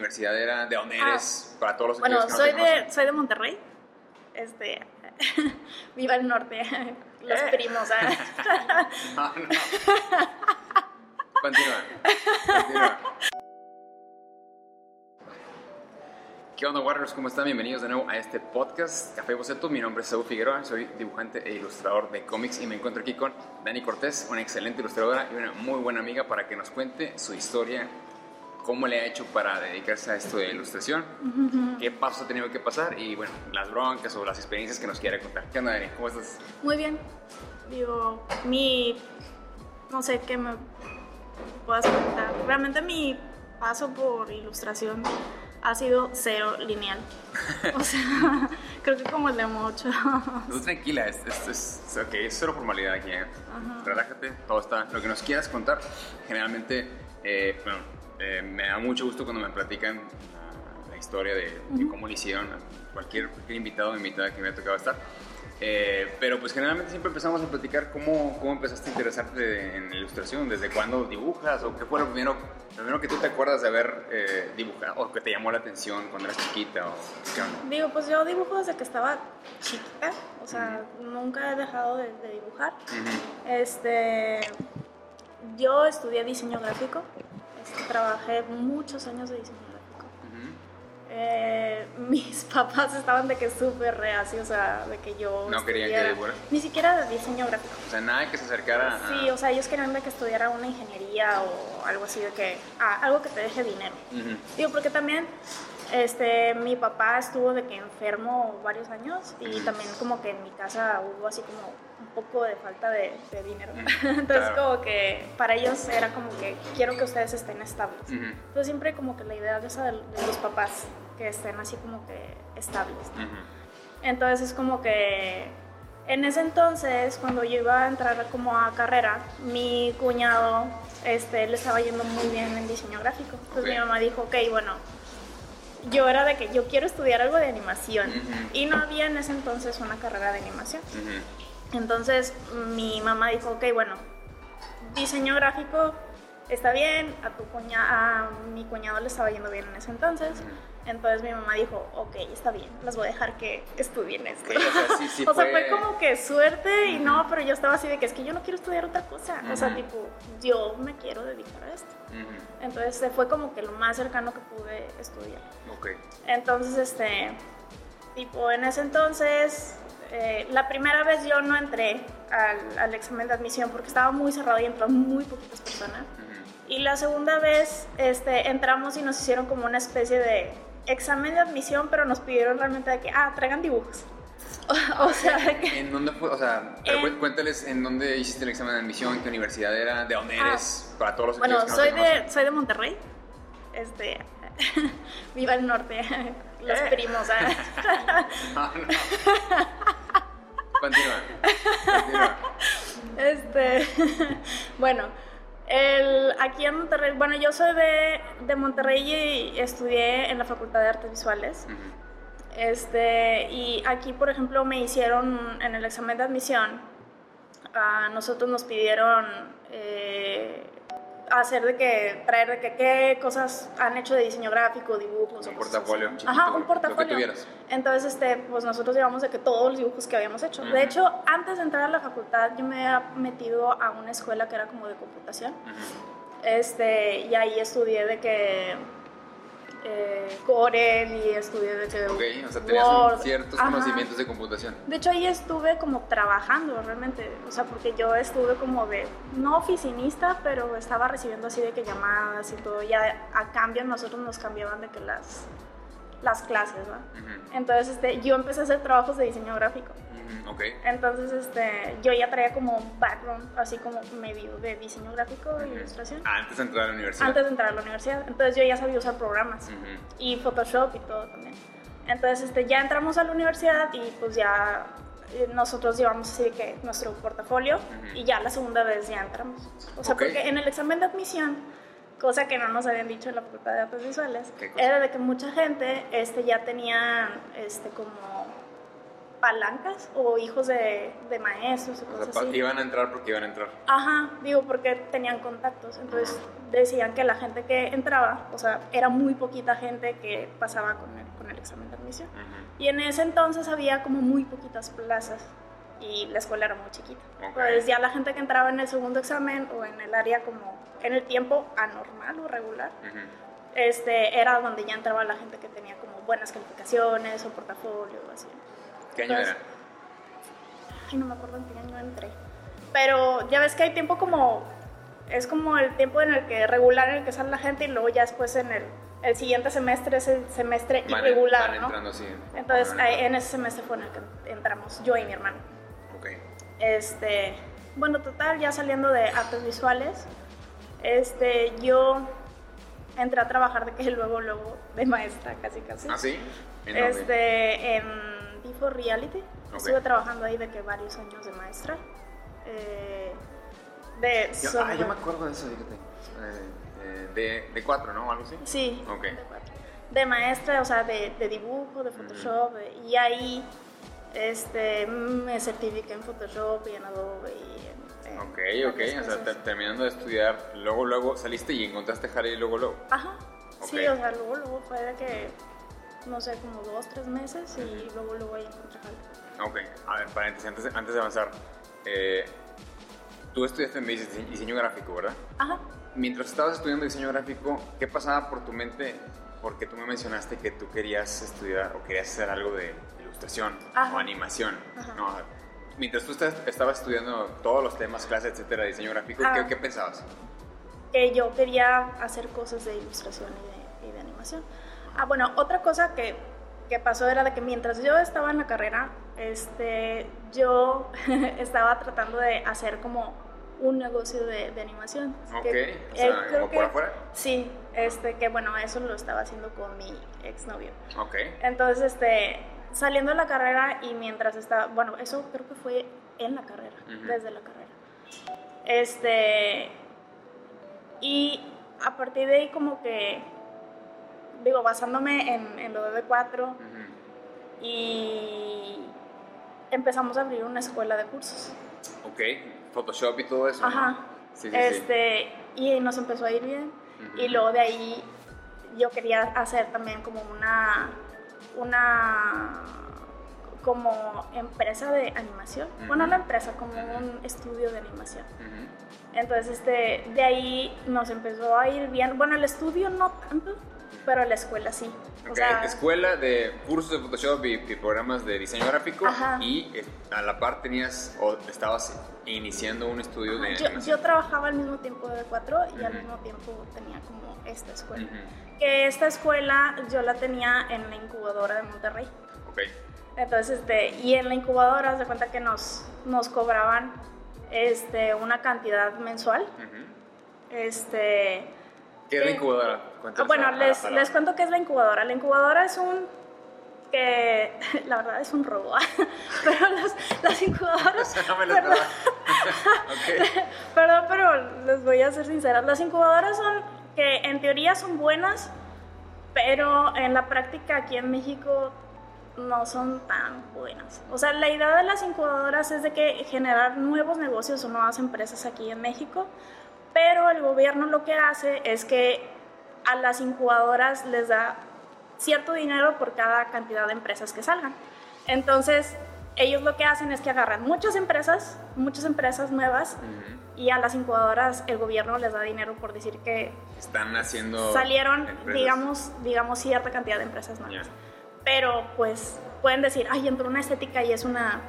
universidad era? ¿De dónde Ah, eres? Para todos los Bueno, que no soy te de, soy de Monterrey. Este, viva el norte, los Eh. primos. ¿ah? No, no. Continúa. Continúa. ¿Qué onda, Warriors? ¿Cómo están? Bienvenidos de nuevo a este podcast Café Boceto. Mi nombre es Saúl Figueroa, soy dibujante e ilustrador de cómics y me encuentro aquí con Dani Cortés, una excelente ilustradora y una muy buena amiga para que nos cuente su historia, cómo le ha hecho para dedicarse a esto de ilustración, qué pasos ha tenido que pasar y, bueno, las broncas o las experiencias que nos quiere contar. ¿Qué onda, Dani? ¿Cómo estás? Muy bien. Digo, mi. No sé qué me puedas contar. Realmente mi paso por ilustración ha sido cero lineal. O sea, creo que como el de mucho. Tú tranquila, es, es, es, ok, es cero formalidad aquí. ¿eh? Relájate, todo está. Lo que nos quieras contar, generalmente, eh, bueno, eh, me da mucho gusto cuando me platican la, la historia de, de cómo lo hicieron. a Cualquier, cualquier invitado o invitada que me ha tocado estar. Eh, pero pues generalmente siempre empezamos a platicar cómo, cómo empezaste a interesarte en la ilustración, desde cuándo dibujas o qué fue lo primero, lo primero que tú te acuerdas de haber eh, dibujado o que te llamó la atención cuando eras chiquita o qué onda. Digo, pues yo dibujo desde que estaba chiquita. O sea, nunca he dejado de, de dibujar. Este, yo estudié diseño gráfico. Trabajé muchos años de diseño gráfico. Eh, mis papás estaban de que súper reacios, o sea, de que yo No querían que dibujaras. Ni siquiera de diseño gráfico. O sea, nada que se acercara a... Sí, o sea, ellos querían de que estudiara una ingeniería o algo así, de que, ah, algo que te deje dinero. Digo, porque también este, mi papá estuvo de que enfermo varios años y también como que en mi casa hubo así como un poco de falta de, de dinero. Entonces claro. como que para ellos era como que quiero que ustedes estén estables. Entonces siempre como que la idea de esa de, de los papás que estén así como que estables. Entonces es como que en ese entonces, cuando yo iba a entrar como a carrera, mi cuñado este, le estaba yendo muy bien en diseño gráfico. Entonces mi mamá dijo, ok, bueno, yo era de que yo quiero estudiar algo de animación. Y no había en ese entonces una carrera de animación. Entonces mi mamá dijo, ok, bueno, diseño gráfico está bien, a, tu cuña, a mi cuñado le estaba yendo bien en ese entonces. Entonces mi mamá dijo, ok, está bien, las voy a dejar que estudien esto. O sea, sí, sí o sea, fue- como que suerte y no, pero yo estaba así de que es que yo no quiero estudiar otra cosa. O sea, tipo, yo me quiero dedicar a esto. Ujú. Entonces eh, fue como que lo más cercano que pude estudiar. Ok. Entonces, este, tipo, en ese entonces, eh, la primera vez yo no entré al, al examen de admisión porque estaba muy cerrado y entraron muy poquitas personas. Y la segunda vez este, entramos y nos hicieron como una especie de examen de admisión, pero nos pidieron realmente de que, ah, traigan dibujos. O, o sea, que... ¿En dónde fue? O sea, pero En- cu- cuéntales en dónde hiciste el examen de admisión, qué universidad era, de dónde Ah. eres, para todos los Bueno, que no soy conocen. de, soy de Monterrey. Este, viva el norte, los Eh. primos. ¿ah? Ah, no. Continúa. Continúa. Este, bueno, el, aquí en Monterrey, bueno, yo soy de, de Monterrey y estudié en la Facultad de Artes Visuales. Este, y aquí, por ejemplo, me hicieron en el examen de admisión, a nosotros nos pidieron eh, hacer de que, traer de que qué cosas han hecho de diseño gráfico, dibujos. o Un cosas portafolio chiquito, Ajá, un lo que portafolio. tuvieras. Entonces, este, pues nosotros llevamos de que todos los dibujos que habíamos hecho. De hecho, antes de entrar a la facultad, yo me había metido a una escuela que era como de computación. Este, y ahí estudié de que eh, Corel y estudié de que Ok, o sea, tenías Word. ciertos Ajá. conocimientos de computación. De hecho, ahí estuve como trabajando realmente, o sea, porque yo estuve como de, no oficinista, pero estaba recibiendo así de que llamadas y todo, ya a cambio nosotros nos cambiaban de que las, las clases. Ujú. Entonces, este, yo empecé a hacer trabajos de diseño gráfico. Ok. Entonces, este, yo ya traía como un background, así como medio de diseño gráfico e Ujú. ilustración. Antes de entrar a la universidad. Antes de entrar a la universidad. Entonces yo ya sabía usar programas y Photoshop y todo también. Entonces este, ya entramos a la universidad y pues ya eh, nosotros llevamos así que nuestro portafolio y ya la segunda vez ya entramos. O sea, porque en el examen de admisión, cosa que no nos habían dicho en la Facultad de Artes Visuales, era de que mucha gente este, ya tenía este, como palancas o hijos de, de maestros o cosas así. Iban a entrar porque iban a entrar. Ajá, digo, porque tenían contactos. Entonces decían que la gente que entraba, o sea, era muy poquita gente que pasaba con el, con el examen de admisión. Y en ese entonces había como muy poquitas plazas y la escuela era muy chiquita. Entonces ya la gente que entraba en el segundo examen o en el área como en el tiempo anormal o regular, este, era donde ya entraba la gente que tenía como buenas calificaciones o portafolio o así. ¿Qué año era? Ay, no me acuerdo en qué año entré. Pero ya ves que hay tiempo como. Es como el tiempo en el que regular en el que sale la gente y luego ya después en el, el siguiente semestre es el semestre irregular, ¿no? Entrando, sí. Entonces en ese semestre fue en el que entramos yo y mi hermano. Ok. Este, bueno, total, ya saliendo de artes visuales, este, yo entré a trabajar de que luego, luego de maestra, casi, casi. ¿Ah, sí? ¿En este, en Before Reality. Estuve trabajando ahí de que varios años de maestra. Eh, de yo, ah, yo me acuerdo de eso, fíjate. Eh, de, de cuatro, ¿no? ¿Algo así? Sí. Okay. De, cuatro. de maestra, o sea, de, de dibujo, de Photoshop. Y ahí este, me certifiqué en Photoshop y en Adobe. Y en, ok, ok. O sea, terminando de estudiar, luego, luego saliste y encontraste Harry luego, luego. Ajá. Sí, o sea, luego, luego fue de que no sé, como dos, tres meses y luego, luego ahí encontré Ok, a ver, paréntesis, antes, antes de avanzar, eh, tú estudiaste en diseño gráfico, ¿verdad? Ajá. Mientras estabas estudiando diseño gráfico, ¿qué pasaba por tu mente? Porque tú me mencionaste que tú querías estudiar o querías hacer algo de ilustración o animación. No, mientras tú estabas estudiando todos los temas, clases, etcétera, de diseño gráfico, ¿qué, ah. ¿qué, pensabas? Que yo quería hacer cosas de ilustración y de, y de animación. Ah, bueno, otra cosa que, que, pasó era de que mientras yo estaba en la carrera, este, yo estaba tratando de hacer como un negocio de, de animación. Ok, o sea, ¿como por afuera? Sí, este, que bueno, eso lo estaba haciendo con mi exnovio. Ok. Entonces, este, saliendo de la carrera y mientras estaba, bueno, eso creo que fue en la carrera, desde la carrera. Este, y a partir de ahí como que digo, basándome en, en lo de B4 y empezamos a abrir una escuela de cursos. Ok, Photoshop y todo eso. Ajá. Sí, sí, este, Y nos empezó a ir bien. Y luego de ahí yo quería hacer también como una, una como empresa de animación. Bueno, la empresa, como un estudio de animación. Entonces, este, de ahí nos empezó a ir bien. Bueno, el estudio no tanto, pero la escuela sí. O sea, escuela de cursos de Photoshop y, programas de diseño gráfico y eh, a la par tenías o estabas iniciando un estudio de yo, yo, trabajaba al mismo tiempo de 4 y al mismo tiempo tenía como esta escuela. Que esta escuela yo la tenía en la incubadora de Monterrey. Ok. Entonces, este, y en la incubadora se cuenta que nos, nos cobraban este, una cantidad mensual. Este ¿Qué es la incubadora? Ah, bueno, les, les cuento qué es la incubadora. La incubadora es un que la verdad es un robo, pero las, las incubadoras... no me perdón, perdón, pero les voy a ser sincera. Las incubadoras son que en teoría son buenas, pero en la práctica aquí en México no son tan buenas. O sea, la idea de las incubadoras es de que generar nuevos negocios o nuevas empresas aquí en México pero el gobierno lo que hace es que a las incubadoras les da cierto dinero por cada cantidad de empresas que salgan. Entonces, ellos lo que hacen es que agarran muchas empresas, muchas empresas nuevas, y a las incubadoras el gobierno les da dinero por decir que están haciendo salieron, digamos, digamos cierta cantidad de empresas nuevas. Pero pues pueden decir, ay, entró una estética y es una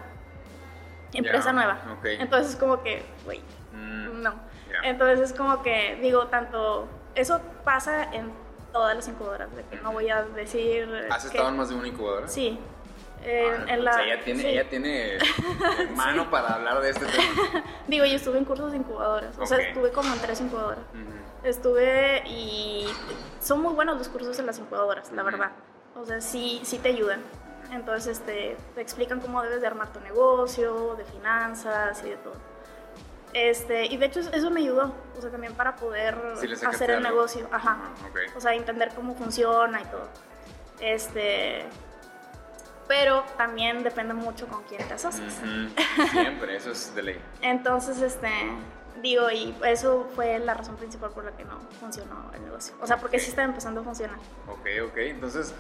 empresa nueva. Entonces como que, güey, mm. no. Entonces es como que digo, tanto, eso pasa en todas las incubadoras, de que no voy a decir... ¿Has estado en más de una incubadora? Sí. En, ah, la, ella tiene, ella tiene mano para hablar de este tema. Digo, yo estuve en cursos de incubadoras, o sea, estuve como en tres incubadoras. Estuve y son muy buenos los cursos de las incubadoras, la verdad. O sea, sí, sí te ayudan. Entonces este, te explican cómo debes de armar tu negocio, de finanzas y de todo. Este, y de hecho eso me ayudó, o sea, también para poder hacer el negocio, ajá. O sea, entender cómo funciona y todo. Este, pero también depende mucho con quién te asocias. Siempre, eso es de ley. Entonces, este, digo, y eso fue la razón principal por la que no funcionó el negocio. O sea, porque sí estaba empezando a funcionar. Ok, ok, entonces,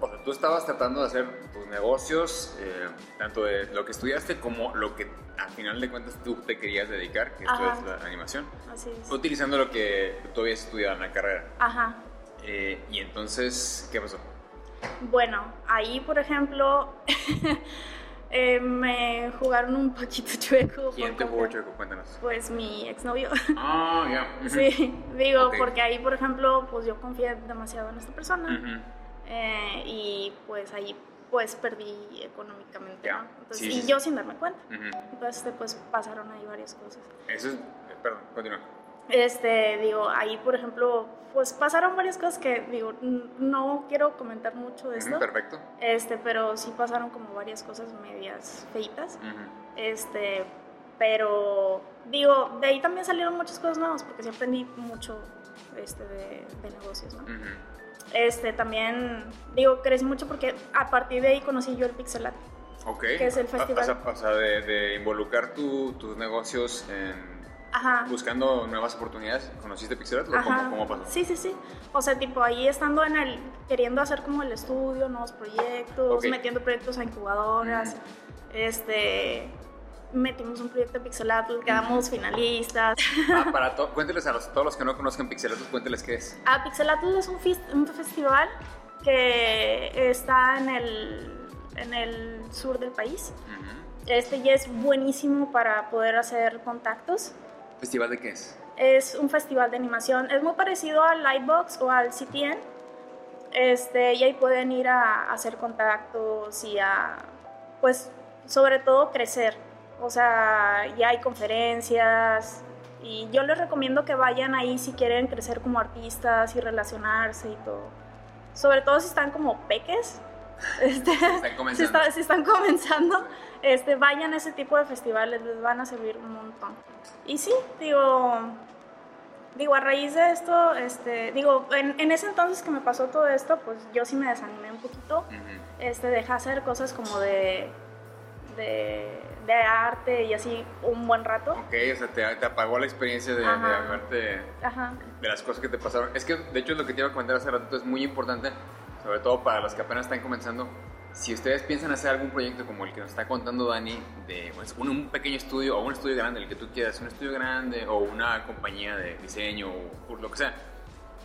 o sea, tú estabas tratando de hacer tus negocios, eh, tanto de lo que estudiaste como lo que al final de cuentas tú te querías dedicar, que esto es la animación. Así es. Utilizando lo que tú habías estudiado en la carrera. Ajá. Eh, y entonces, ¿qué pasó? Bueno, ahí, por ejemplo, eh, me jugaron un poquito chueco. ¿Quién te jugó chueco? Cuéntanos. Pues mi exnovio. Ah, ya. Sí, digo, porque ahí, por ejemplo, pues yo confié demasiado en esta persona. Eh, y pues ahí pues perdí económicamente, ¿no? Entonces, y yo sin darme cuenta. Entonces, pues pasaron ahí varias cosas. Eso es, perdón, continúa. Este, digo, ahí por ejemplo, pues pasaron varias cosas que, digo, no quiero comentar mucho de esto. perfecto. Este, pero sí pasaron como varias cosas medias feitas. Este, pero, digo, de ahí también salieron muchas cosas nuevas porque sí aprendí mucho este, de, negocios, ¿no? Este, también, digo, crecí mucho porque a partir de ahí conocí yo el Pixel Art. Que es el festival. O sea, de, involucrar tus negocios en buscando nuevas oportunidades. ¿Conociste Pixel ¿Cómo, ¿Cómo, pasó? Sí, sí, sí. O sea, tipo ahí estando en el, queriendo hacer como el estudio, nuevos proyectos, metiendo proyectos a incubadoras, este, metimos un proyecto de Pixelatl, quedamos finalistas. Ah, para cuénteles a los, todos los que no conozcan Pixelatl, cuénteles qué es. Ah, Pixelatl es un, un festival que está en el, en el sur del país. Este ya es buenísimo para poder hacer contactos. ¿Festival de qué es? Es un festival de animación. Es muy parecido al Lightbox o al CTN. Este, y ahí pueden ir a, hacer contactos y a, pues, sobre todo crecer. O sea, ya hay conferencias y yo les recomiendo que vayan ahí si quieren crecer como artistas y relacionarse y todo. Sobre todo si están como peques. Este, si, están comenzando, este, vayan a ese tipo de festivales, les van a servir un montón. Y sí, digo, digo, a raíz de esto, este, digo, en, en, ese entonces que me pasó todo esto, pues yo sí me desanimé un poquito. este, dejé hacer cosas como de, de, de, arte y así un buen rato. Ok, o sea, te, te apagó la experiencia de, de de las cosas que te pasaron. Es que, de hecho, lo que te iba a comentar hace rato es muy importante, sobre todo para los que apenas están comenzando si ustedes piensan hacer algún proyecto como el que nos está contando Dani, de pues, un, pequeño estudio o un estudio grande, el que tú quieras, un estudio grande o una compañía de diseño o lo que sea,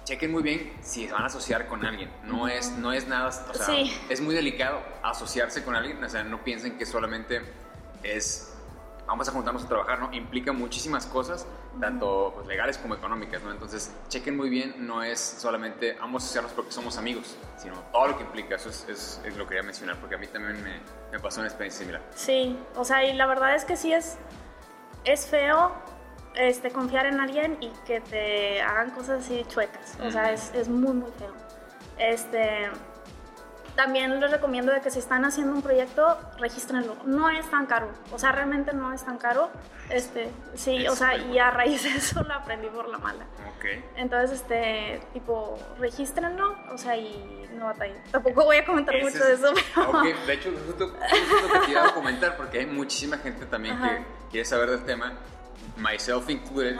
chequen muy bien si se van a asociar con alguien. No es, no es nada, o sea, es muy delicado asociarse con alguien, o sea, no piensen que solamente es vamos a juntarnos a trabajar, ¿no? Implica muchísimas cosas, tanto pues, legales como económicas, ¿no? Entonces, chequen muy bien, no es solamente vamos a asociarnos porque somos amigos, sino todo lo que implica, eso es, es, lo que quería mencionar, porque a mí también me, me, pasó una experiencia similar. Sí, o sea, y la verdad es que sí es, es feo este, confiar en alguien y que te hagan cosas así chuecas, o sea, es, es muy, muy feo. Este, también les recomiendo de que si están haciendo un proyecto, regístrenlo. No es tan caro, o sea, realmente no es tan caro. Este, sí, o sea, y a raíz de eso lo aprendí por la mala. Ok. Entonces, este, tipo, regístrenlo, o sea, y no batallen. Tampoco voy a comentar mucho de eso, pero... Ok, de hecho, justo, lo que quería comentar, porque hay muchísima gente también que quiere saber del tema, myself included,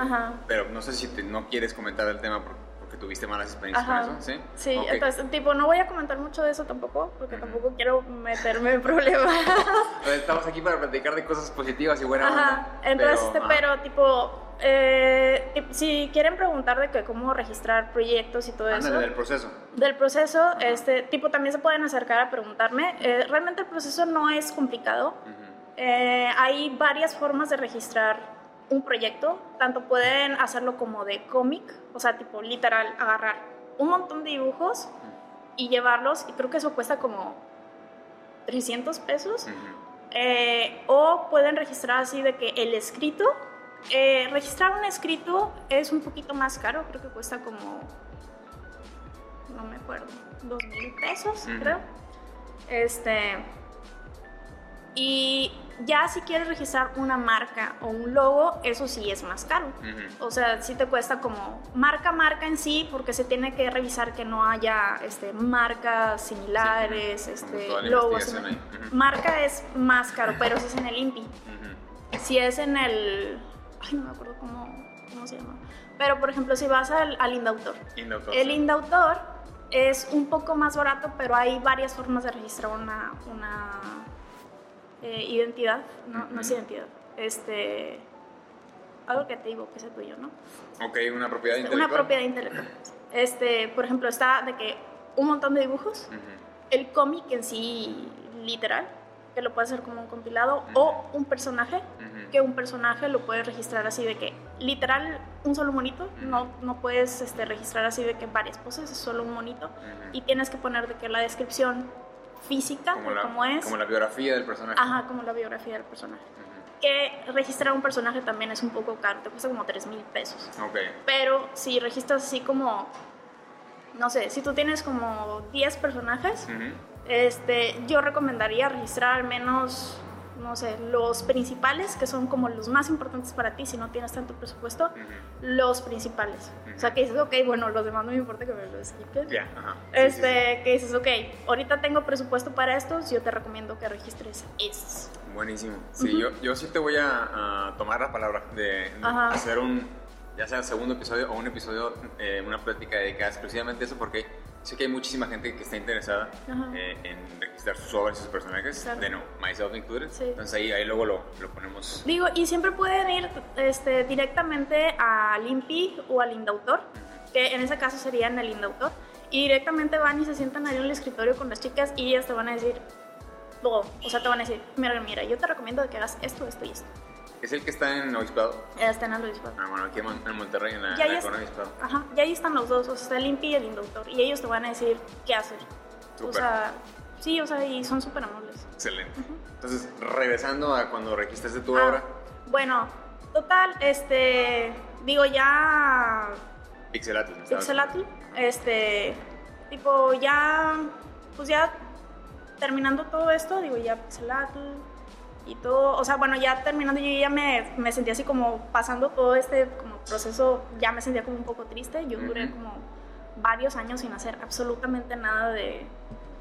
pero no sé si no quieres comentar del tema porque tuviste malas experiencias con eso, ¿sí? Sí, entonces, tipo, no voy a comentar mucho de eso tampoco, porque tampoco quiero meterme en problemas. Estamos aquí para platicar de cosas positivas y buenas. Ajá, entonces, pero, este, pero tipo, eh, si quieren preguntar de que cómo registrar proyectos y todo eso. del proceso. Del proceso, este, tipo, también se pueden acercar a preguntarme. Eh, realmente el proceso no es complicado. Eh, hay varias formas de registrar un proyecto, tanto pueden hacerlo como de cómic, o sea, tipo literal, agarrar un montón de dibujos y llevarlos, y creo que eso cuesta como 300 pesos, eh, o pueden registrar así de que el escrito, eh, registrar un escrito es un poquito más caro, creo que cuesta como, no me acuerdo, dos mil pesos, creo. Este, y Ya si quieres registrar una marca o un logo, eso sí es más caro. O sea, sí te cuesta como marca, marca en sí, porque se tiene que revisar que no haya este, marcas similares, este, logos. Marca es más caro, pero eso es en el INPI. Si es en el... Ay, no me acuerdo cómo, cómo se llama. Pero, por ejemplo, si vas al, al Indautor. Indautor, El sí. Indautor es un poco más barato, pero hay varias formas de registrar una, una eh, identidad. No, no es identidad. Este... Algo que te digo que sea tuyo, ¿no? Ok, una propiedad Una intelectual. propiedad intelectual. Este, por ejemplo, está de que un montón de dibujos, el cómic en sí literal, que lo puedes hacer como un compilado, o un personaje, que un personaje lo puedes registrar así de que literal un solo monito, no, no puedes este, registrar así de que varias poses, es solo un monito, y tienes que poner de que la descripción física como la, es, como la biografía del personaje. ajá, como la biografía del personaje. Que registrar un personaje también es un poco caro, te cuesta como 3 mil pesos. Ok. Pero si registras así como, no sé, si tú tienes como 10 personajes, este, yo recomendaría registrar al menos, no sé, los principales, que son como los más importantes para ti si no tienes tanto presupuesto, los principales. O sea, que dices, ok, bueno, los demás no me importa que me los quites. Ya, ajá. Sí, Este, sí, que dices, ok, ahorita tengo presupuesto para estos, yo te recomiendo que registres estos. sí. Buenísimo. Sí, yo, yo sí te voy a, a tomar la palabra de, hacer un, ya sea segundo episodio o un episodio, eh, una plática dedicada exclusivamente a eso, porque sé que hay muchísima gente que está interesada eh, en registrar sus obras y sus personajes, Claro. de no, myself included. Sí. Entonces ahí, ahí luego lo, lo ponemos. Digo, y siempre pueden ir este, directamente al INPI o al Indautor, que en ese caso sería en el Indautor, y directamente van y se sientan ahí en el escritorio con las chicas y ellas te van a decir todo. O sea, te van a decir, mira, mira, yo te recomiendo que hagas esto, esto y esto. ¿Es el que está en Obispado? Están en el obispado. Ah, bueno, aquí en Mon- en Monterrey, en la, Ya, en la Obispado. Ajá, y ahí están los dos, o sea, está el INPI y el Indautor, y ellos te van a decir qué hacer. O Súper. sea, sí, o sea, y son súper amables. Excelente. Entonces, regresando a cuando registraste tu Ah, obra, Bueno, total, este, digo, ya Pixelatl. estabas Pixelatl, este, tipo ya, pues ya terminando todo esto, digo ya Pixelatl y todo, o sea, bueno, ya terminando yo ya me, me sentía así como pasando todo este como proceso, ya me sentía como un poco triste, yo duré como varios años sin hacer absolutamente nada de,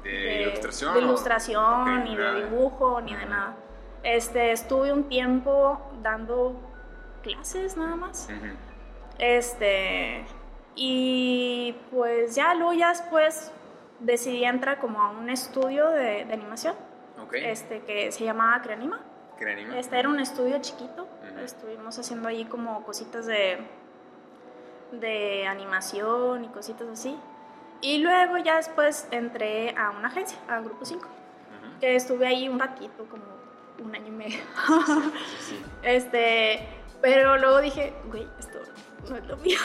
¿De, ilustración? de ilustración, ni nada. de dibujo, ni de nada. Este, estuve un tiempo dando clases nada más. Este, y pues ya luego ya después decidí entrar como a un estudio de, de animación, Este, que se llamaba Creanima. ¿Qué anime? Este era un estudio chiquito, estuvimos haciendo ahí como cositas de, de animación y cositas así. Y luego ya después entré a una agencia, a Grupo 5, Ujú. que estuve ahí un ratito, como un año y medio. Sí, sí. Este, pero luego dije, güey, esto no es lo mío.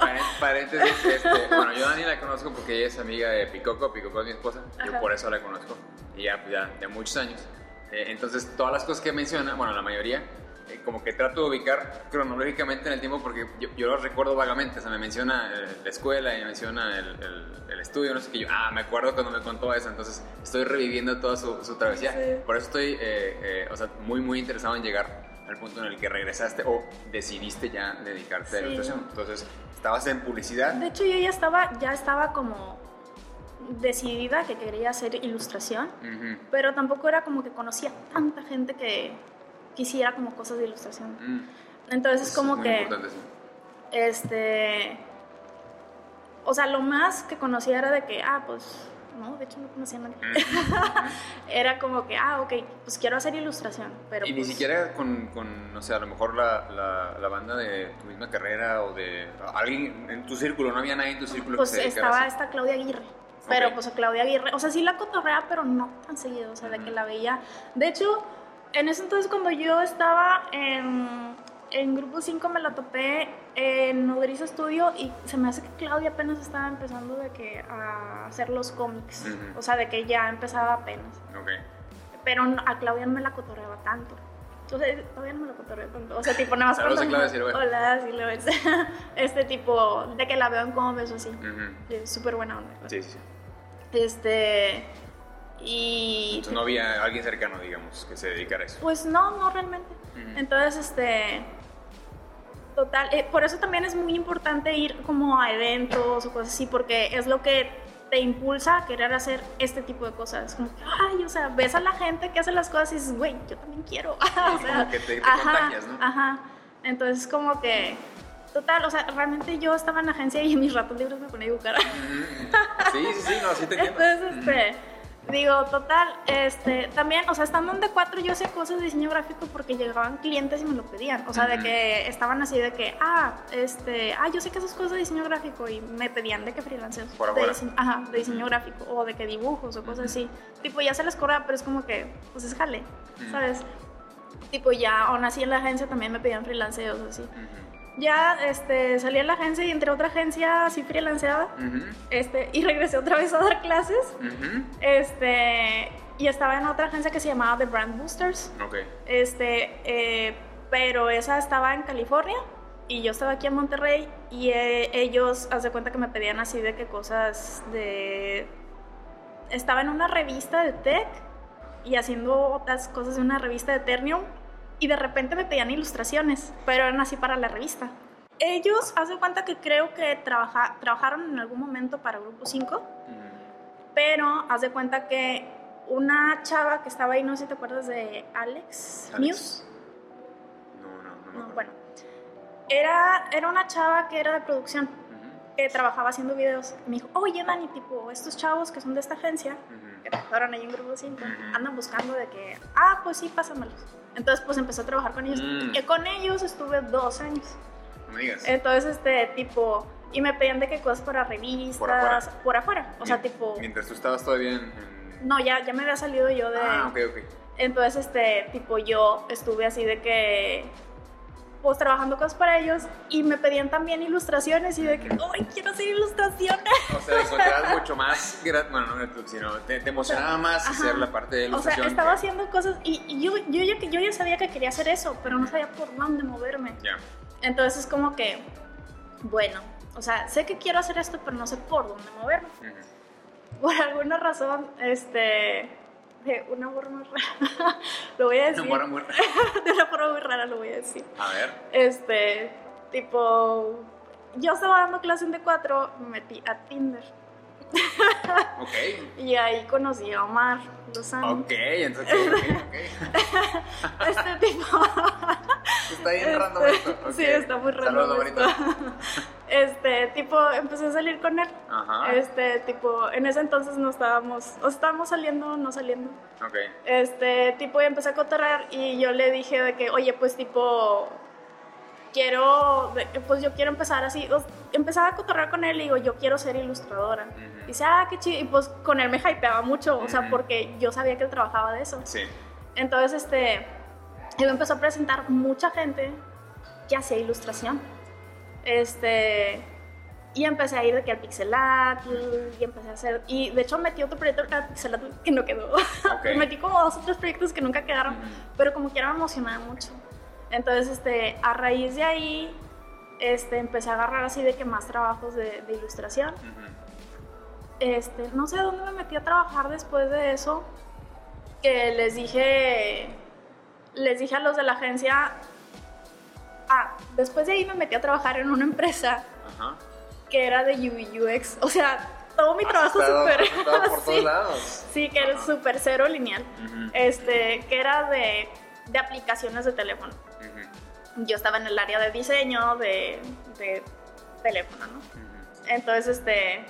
Paren- Paréntesis, este, bueno, yo a Dani la conozco porque ella es amiga de Picoco, Picoco es mi esposa, yo Ajá. por eso la conozco, y ya, pues, ya de muchos años. Eh, entonces, todas las cosas que menciona, bueno, la mayoría, eh, como que trato de ubicar cronológicamente en el tiempo porque yo, yo lo recuerdo vagamente, o sea, me menciona eh, la escuela y me menciona el, el- el estudio, no sé qué, yo, ah, me acuerdo cuando me contó eso, entonces estoy reviviendo toda su, su travesía, Sí. por eso estoy, eh, eh, o sea, muy, muy interesado en llegar al punto en el que regresaste o decidiste ya dedicarte a la ilustración. Entonces, estabas en publicidad. De hecho, yo ya estaba, ya estaba como decidida que quería hacer ilustración, pero tampoco era como que conocía tanta gente que quisiera como cosas de ilustración. Mm. Entonces es Es como muy que, importante, sí. este, o sea, lo más que conocía era de que, ah, pues, no, de hecho no conocía a nadie. era como que, ah, ok, pues quiero hacer ilustración, pero y ni pues, siquiera con, con, no sé, a lo mejor la, la, la banda de tu misma carrera o de alguien en tu círculo, no había nadie en tu círculo pues que se estaba esta Claudia Aguirre. Pero pues a Claudia Aguirre, o sea, sí la cotorrea, pero no tan seguido, o sea, de que la veía. De hecho, en ese entonces cuando yo estaba en, en Grupo 5 me la topé en Nodriza Studio y se me hace que Claudia apenas estaba empezando de que a hacer los cómics, o sea, de que ya empezaba apenas. Ok. Pero a Claudia no me la cotorreaba tanto. Entonces, todavía no me la cotorreo tanto. O sea, tipo, nada más Saludos cuando- Claudia Silva. Hola, sí lo ves. Este tipo, de que la veo en cómics o así. Es súper buena onda. Sí, sí, sí. Este. Y... Entonces no había alguien cercano, digamos, que se dedicara a eso. Pues no, no realmente. Entonces, este... Total, eh, por eso también es muy importante ir como a eventos o cosas así, porque es lo que te impulsa a querer hacer este tipo de cosas. Como que, ay, o sea, ves a la gente que hace las cosas y dices, güey, yo también quiero. o sea, como que te, te contagias, ¿no? Ajá. Entonces, como que, total, o sea, realmente yo estaba en la agencia y en mis ratos libres me ponía a dibujar. sí, sí, sí, no, sí te entiendo. Entonces, este Digo, total, este, también, o sea, estando en D4 yo hacía cosas de diseño gráfico porque llegaban clientes y me lo pedían, o sea, de que estaban así de que, ah, este, ah, yo sé que esas cosas de diseño gráfico y me pedían de que freelancers. Por de diseño, ajá, de diseño gráfico o de que dibujos o cosas así. Tipo, ya se les cobra, pero es como que, pues es jale, ¿sabes? Tipo, ya, aún así en la agencia también me pedían freelancers o así ya este, salí a la agencia y entré a otra agencia así freelanceada. este, y regresé otra vez a dar clases. este, y estaba en otra agencia que se llamaba The Brand Boosters. Okay. Este, eh, pero esa estaba en California y yo estaba aquí en Monterrey y eh, ellos, haz de cuenta que me pedían así de qué cosas de... Estaba en una revista de tech y haciendo otras cosas de una revista de Ternium y de repente me pedían ilustraciones, pero eran así para la revista. Ellos, hace cuenta que creo que trabaja, trabajaron en algún momento para Grupo 5, pero haz de cuenta que una chava que estaba ahí, no sé si te acuerdas de Alex, News. No, no, no. no bueno, era, era una chava que era de producción, que trabajaba haciendo videos. Me dijo, oye Dani, tipo, estos chavos que son de esta agencia, que trabajaron ahí en Grupo 5, andan buscando de que, ah, pues sí, pásamelos. Entonces, pues empecé a trabajar con ellos. Mm. Y con ellos estuve dos años. No me digas. Entonces, este, tipo, y me pedían de qué cosas para revistas, por afuera. O sea, tipo... Mientras tú estabas todavía en, No, ya, ya me había salido yo de... Ah, ok, ok. Entonces, este, tipo, yo estuve así de que pues trabajando cosas para ellos y me pedían también ilustraciones y de que, ¡ay, quiero hacer ilustraciones! O sea, encontrabas mucho más, bueno, no sino te, te emocionaba más hacer la parte de ilustración. O sea, estaba haciendo cosas y, yo, yo, yo, yo, ya sabía que quería hacer eso, pero no sabía por dónde moverme. Ya. Entonces es como que, bueno, o sea, sé que quiero hacer esto, pero no sé por dónde moverme. Por alguna razón, este de una forma muy rara. lo voy a decir. Una forma muy rara. de una forma muy rara lo voy a decir. A ver. Este, tipo, yo estaba dando clase en D4, me metí a Tinder. ok. Y ahí conocí a Omar Lozano. Ok, entonces, ok, Este tipo. está bien random esto. Okay. Sí, está muy random. Saludos, esto. Este, tipo, empecé a salir con él. Ajá. Este, tipo, en ese entonces no estábamos, o estábamos saliendo, no saliendo. Ok. Este, tipo, y empecé a cotorrear y yo le dije de que, oye, pues, tipo, quiero, pues yo quiero empezar así. Empezaba a cotorrear con él y digo, yo quiero ser ilustradora. Y dice, ah, qué chido. Y pues con él me hypeaba mucho, o sea, porque yo sabía que él trabajaba de eso. Sí. Entonces, este, él me empezó a presentar mucha gente que hacía ilustración. Este, y empecé a ir de que al pixelat y empecé a hacer y de hecho metí otro proyecto al pixelat que no quedó. Metí como dos otros proyectos que nunca quedaron pero como quiera me emocionaba mucho. Entonces este a raíz de ahí este empecé a agarrar así de que más trabajos de, ilustración. Este no sé dónde me metí a trabajar después de eso que les dije les dije a los de la agencia ah, después de ahí me metí a trabajar en una empresa que era de UI UX. O sea, todo mi trabajo súper... por todos lados. Sí, que era súper cero lineal. este, que era de, de, aplicaciones de teléfono. Yo estaba en el área de diseño de, de teléfono, ¿no? Entonces, este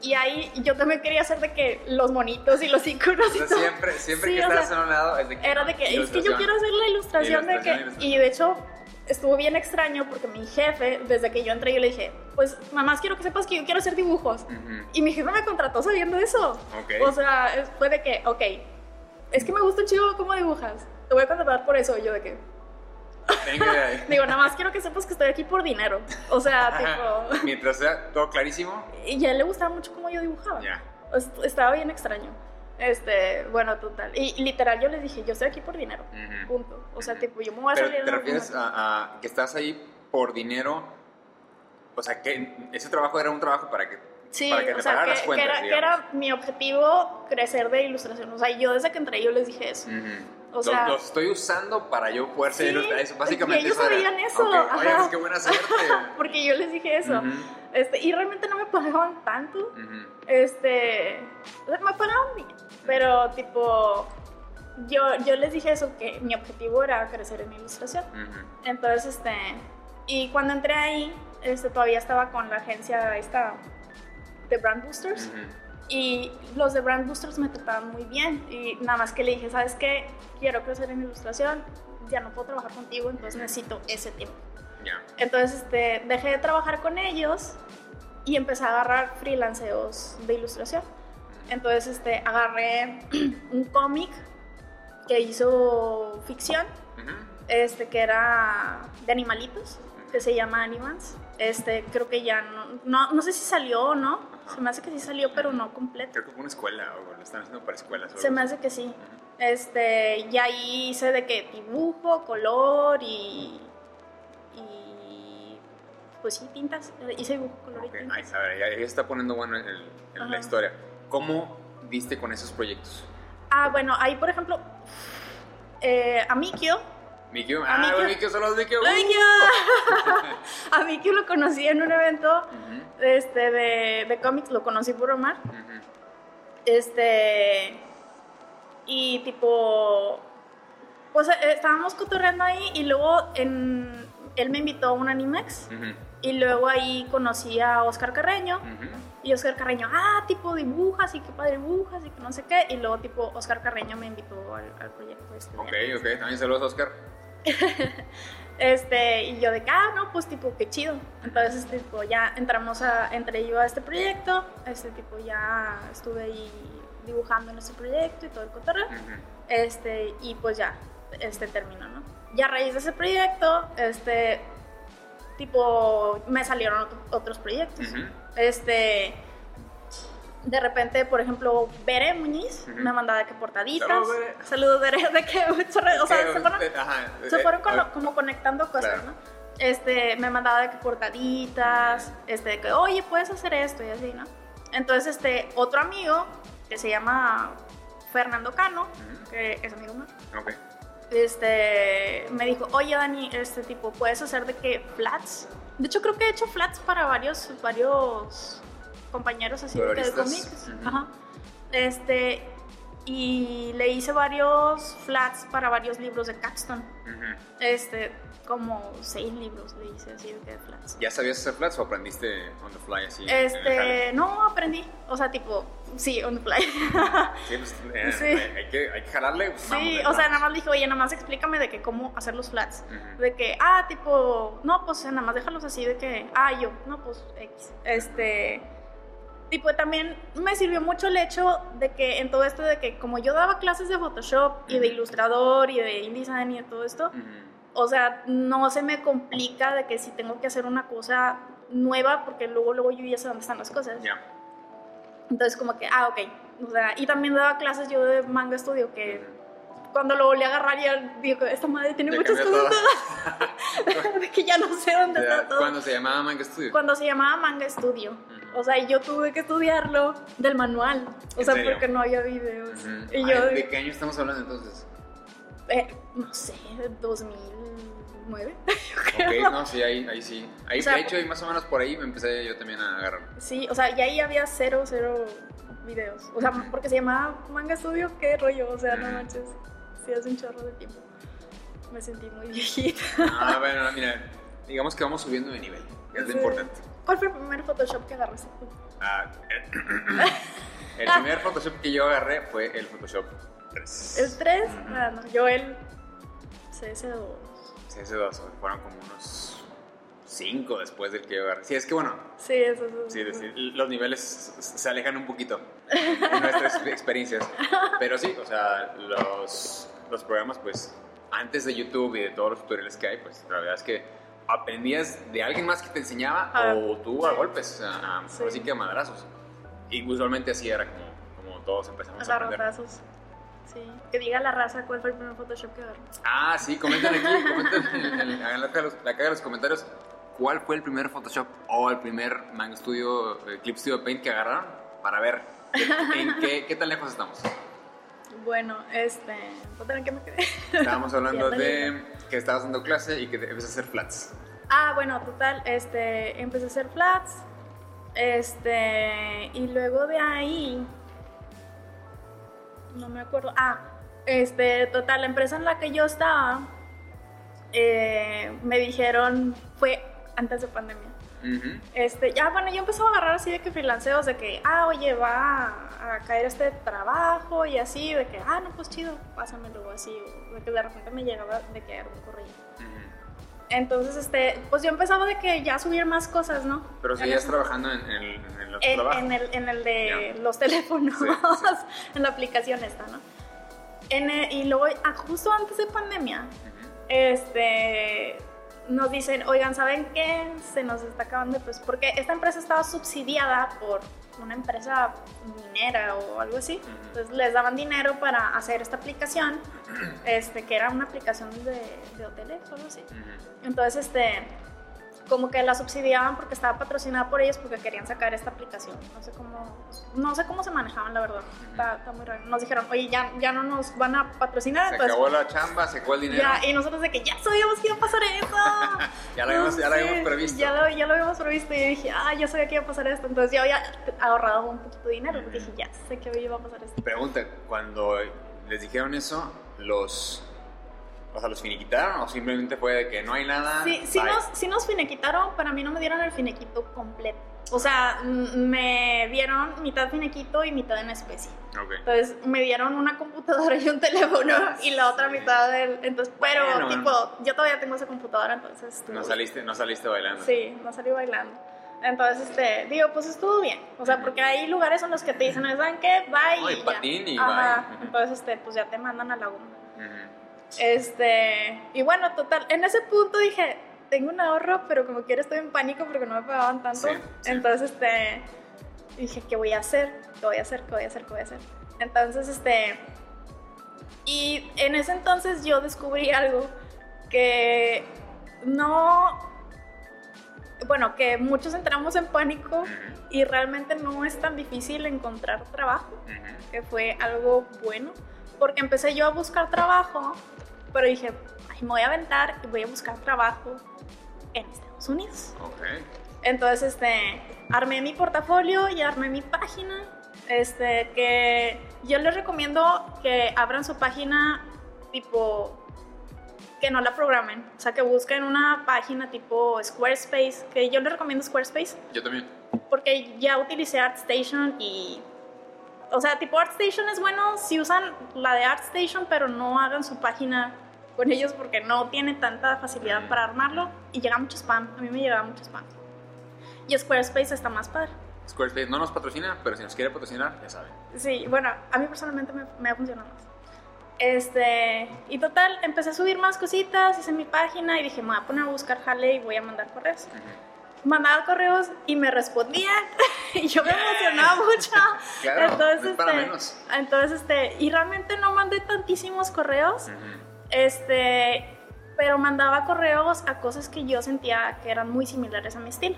y ahí yo también quería hacer de que los monitos y los iconos y todo. Siempre, siempre que estás en un lado es de que. Era de que, es que yo quiero hacer la ilustración, de que. Y de hecho, estuvo bien extraño porque mi jefe, desde que yo entré, yo le dije, pues mamás, quiero que sepas que yo quiero hacer dibujos. Y mi jefe me contrató sabiendo eso. O sea, fue de que, ok, es que me gusta chido cómo dibujas. Te voy a contratar por eso. Y yo de que, Digo, nada más quiero que sepas que estoy aquí por dinero. O sea, tipo. Mientras sea todo clarísimo. Y ya le gustaba mucho cómo yo dibujaba. Ya. Estaba bien extraño. Este, bueno, total. Y literal yo les dije, yo estoy aquí por dinero. Punto. O sea, tipo, yo me voy a salir. ¿Te refieres a, que estás ahí por dinero? O sea, que ese trabajo era un trabajo para que Sí, para que o te sea, pagaran que, las que cuentas, era, que era mi objetivo crecer de ilustración. O sea, yo desde que entré yo les dije eso. Ujú. O Los- sea- los, estoy usando para yo poder ser Sí, ilustrador. Eso, básicamente y ellos sabían eso, Ok, Oye, pues qué buena suerte. Porque yo les dije eso. Este, y realmente no me pagaban tanto. Ujú. Este, o sea, me pagaban bien, pero tipo, yo, yo les dije eso, que mi objetivo era crecer en ilustración. Entonces, este, y cuando entré ahí, este, todavía estaba con la agencia esta de Brand Boosters. Y los de Brand Boosters me trataban muy bien. Y nada más que le dije, ¿sabes qué? Quiero crecer en ilustración, ya no puedo trabajar contigo, entonces necesito ese tiempo. Ya. Entonces este, dejé de trabajar con ellos y empecé a agarrar freelanceos de ilustración. Entonces este, agarré un cómic que hizo ficción, Ujú. este, que era de animalitos, que se llama Animals. Este, creo que ya no, no, no sé si salió o no, Ajá. se me hace que sí salió, pero no completo. Creo que fue una escuela o lo están haciendo para escuelas. Se me hace que sí. Este, y ahí hice de que dibujo, color y. y. pues sí, tintas. Hice dibujo, color y tintas. a ver, ya, ya está poniendo bueno el- el- la historia. ¿Cómo diste con esos proyectos? Ah, bueno, ahí por ejemplo. Eh, a Mikio. Ah, Mikio. Son los Mikio. ¡A uh. A Mikio lo conocí en un evento este, de, de cómics, lo conocí por Omar. Este. Y tipo. Pues estábamos cotorreando ahí y luego en, él me invitó a un Animex. Y luego ahí conocí a Oscar Carreño. Y Oscar Carreño, ah, tipo dibujas y qué padre dibujas y que no sé qué. Y luego tipo Oscar Carreño me invitó al, al proyecto este. Ok, ok. También saludos, Oscar. Este, y yo de que, ah, no, pues tipo, qué chido. Entonces, tipo, ya entramos a, entré yo a este proyecto. Este tipo, ya estuve ahí dibujando en este proyecto y todo el cotorreo. Este, y pues ya, este terminó, ¿no? Ya a raíz de ese proyecto, este, tipo, me salieron otro- otros proyectos. Este, de repente, por ejemplo, Bere Muñiz me mandaba de que portaditas. Saludos, Bere. Saludos, Bere, de que, o sea, se fueron, ajá, se eh, fueron con- ah, como conectando cosas, Claro. ¿no? Este, me mandaba de que portaditas, este, de que, oye, puedes hacer esto y así, ¿no? Entonces, este, otro amigo que se llama Fernando Cano, Ujú. que es amigo mío, este, me dijo, oye, Dani, este tipo, puedes hacer de que flats. De hecho, creo que he hecho flats para varios, varios compañeros así de, cómics. Ujú. Ajá. Este, y le hice varios flats para varios libros de Capstone. Este, como seis libros le hice así de flats. ¿Ya sabías hacer flats o aprendiste on the fly así? Este, no aprendí. O sea, tipo, sí, on the fly. Sí, pues, eh, Sí. Hay, que, hay que jalarle. pues, sí, o sea, nada más dije, oye, nada más explícame de que cómo hacer los flats. De que, ah, tipo, no, pues nada más déjalos así de que, ah, yo, no, pues X. Este, tipo, también me sirvió mucho el hecho de que en todo esto de que como yo daba clases de Photoshop y de ilustrador y de InDesign y de todo esto, Ujú. o sea, no se me complica de que si tengo que hacer una cosa nueva, porque luego, luego yo ya sé dónde están las cosas. Ya. Entonces, como que, ah, ok. O sea, y también daba clases yo de manga estudio, que cuando lo volví a agarrar ya digo, esta madre tiene Ya muchas cosas todo. de que ya no sé dónde Ya, está todo. Cuando se llamaba Manga Studio. Cuando se llamaba Manga Studio. O sea, yo tuve que estudiarlo del manual. O ¿En sea, serio? porque no había videos. Y Ay, ¿De qué año estamos hablando entonces? eh, no sé, 2009. Ok, no, sí, ahí, ahí sí. Ahí, O sea, de hecho, ahí más o menos por ahí me empecé yo también a agarrar. Sí, o sea, y ahí había cero, cero videos. O sea, porque se llamaba Manga Studio, qué rollo. O sea, no manches. Sí, hace un chorro de tiempo. Me sentí muy viejita. Ah, bueno, mira, digamos que vamos subiendo de nivel, es lo Sí. importante. ¿Cuál fue el primer Photoshop que agarraste tú? Ah, el, el primer Photoshop que yo agarré fue el Photoshop 3. ¿El 3? Ujú. Ah, no, yo el CS2. CS2, fueron como unos 5 después del que yo agarré. Sí, es que bueno, Sí, eso es. sí, sí, los niveles se alejan un poquito en nuestras experiencias. Pero sí, o sea, los, los programas, pues, antes de YouTube y de todos los tutoriales que hay, pues, la verdad es que aprendías de alguien más que te enseñaba Ah, o tú a golpes, a, a- Sí. ahora sí que a madrazos. Y usualmente así era como, como todos empezamos a aprender. Agarrotazos. Sí. Que diga la raza cuál fue el primer Photoshop que agarró. Ah, sí, comenten aquí, comenten, hagan la, caja de los- la caja de los comentarios ¿cuál fue el primer Photoshop o el primer Mango Studio, eh, Clip Studio Paint que agarraron para ver en qué, qué tan lejos estamos? Bueno, este, ¿en qué me quedé? Estábamos hablando de que estabas dando clase y que empezaste a hacer flats. Ah, bueno, total, este, empecé a hacer flats, este, y luego de ahí, no me acuerdo, ah, este, total, la empresa en la que yo estaba, eh, me dijeron, fue antes de pandemia. Este, ya, bueno, yo empezaba a agarrar así de que freelanceos, de que, ah, oye, va a, caer este trabajo y así, de que, ah, no, pues chido, pásamelo así, o de que de repente me llegaba de que algún correo. Entonces, este, pues yo empezaba de que ya subir más cosas, ¿no? Pero seguías trabajando en, el, en en, el, en el de los teléfonos, en la aplicación esta, ¿no? y luego, ah, justo antes de pandemia, este, nos dicen, oigan, ¿saben qué? Se nos está acabando, pues, porque esta empresa estaba subsidiada por una empresa minera o algo así. Entonces les daban dinero para hacer esta aplicación, este, que era una aplicación de, de hoteles o algo así. Entonces, este como que la subsidiaban porque estaba patrocinada por ellos porque querían sacar esta aplicación. No sé cómo, no sé cómo se manejaban, la verdad. Está, muy raro. Nos dijeron, oye, ya, ya no nos van a patrocinar. Se acabó la chamba, se acabó el dinero. Ya, y nosotros de que ya sabíamos que iba a pasar eso. ya lo habíamos, ya lo habíamos previsto. Ya lo, ya lo habíamos previsto y dije, ah, ya sabía que iba a pasar esto. Entonces yo había ahorrado un poquito de dinero dije, ya sé que iba a pasar esto. Pregunta, cuando les dijeron eso, los o sea, ¿los finiquitaron o simplemente fue de que no hay nada? Sí, sí nos, sí nos finiquitaron, pero a mí no me dieron el finiquito completo. O sea, me dieron mitad finiquito y mitad en especie. Okay. Entonces me dieron una computadora y un teléfono y la otra mitad del... Entonces, pero tipo, yo todavía tengo esa computadora, entonces... No saliste, no saliste bailando. Sí, no salí bailando. Entonces, este, digo, pues estuvo bien. O sea, porque hay lugares en los que te dicen, ¿saben qué? Bye. No, y, patín y Ajá. Entonces, este, pues ya te mandan a la goma. Este, y bueno, total, en ese punto dije, tengo un ahorro, pero como quiera estoy en pánico porque no me pagaban tanto. Entonces, este, dije, ¿qué voy a hacer? ¿Qué voy a hacer? ¿Qué voy a hacer? ¿Qué voy a hacer? Entonces, este, y en ese entonces yo descubrí algo que no, bueno, que muchos entramos en pánico y realmente no es tan difícil encontrar trabajo, que fue algo bueno porque empecé yo a buscar trabajo, pero dije, Ay, me voy a aventar y voy a buscar trabajo en Estados Unidos. Okay. Entonces, este, armé mi portafolio y armé mi página, este, que yo les recomiendo que abran su página tipo que no la programen, o sea, que busquen una página tipo Squarespace, que yo les recomiendo Squarespace. Yo también. Porque ya utilicé ArtStation y o sea, tipo ArtStation es bueno si usan la de ArtStation, pero no hagan su página con ellos porque no tiene tanta facilidad para armarlo y llega mucho spam. A mí me llega mucho spam. Y Squarespace está más padre. Squarespace no nos patrocina, pero si nos quiere patrocinar, ya saben. Sí, bueno, a mí personalmente me, ha funcionado más. Este, y total, empecé a subir más cositas, hice mi página y dije, me voy a poner a buscar jale y voy a mandar correos mandaba correos y me respondían y yo me emocionaba mucho. Claro, entonces, este, entonces este, y realmente no mandé tantísimos correos, este, pero mandaba correos a cosas que yo sentía que eran muy similares a mi estilo.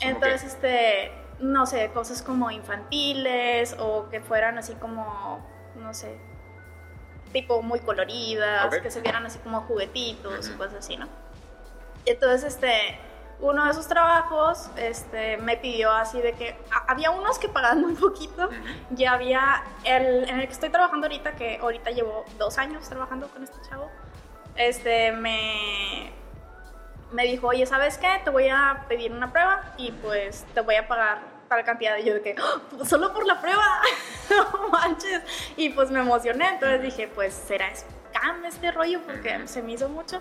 Entonces, este, no sé, cosas como infantiles o que fueran así como, no sé, tipo muy coloridas, que se vieran así como juguetitos y cosas así, ¿no? Entonces, este, uno de esos trabajos este, me pidió así de que había unos que pagaban muy poquito. Ya había el en el que estoy trabajando ahorita que ahorita llevo dos años trabajando con este chavo este me me dijo oye sabes qué te voy a pedir una prueba y pues te voy a pagar tal cantidad y yo de que ¡Oh! solo por la prueba no manches. Y pues me emocioné. Entonces dije pues será scam este rollo porque se me hizo mucho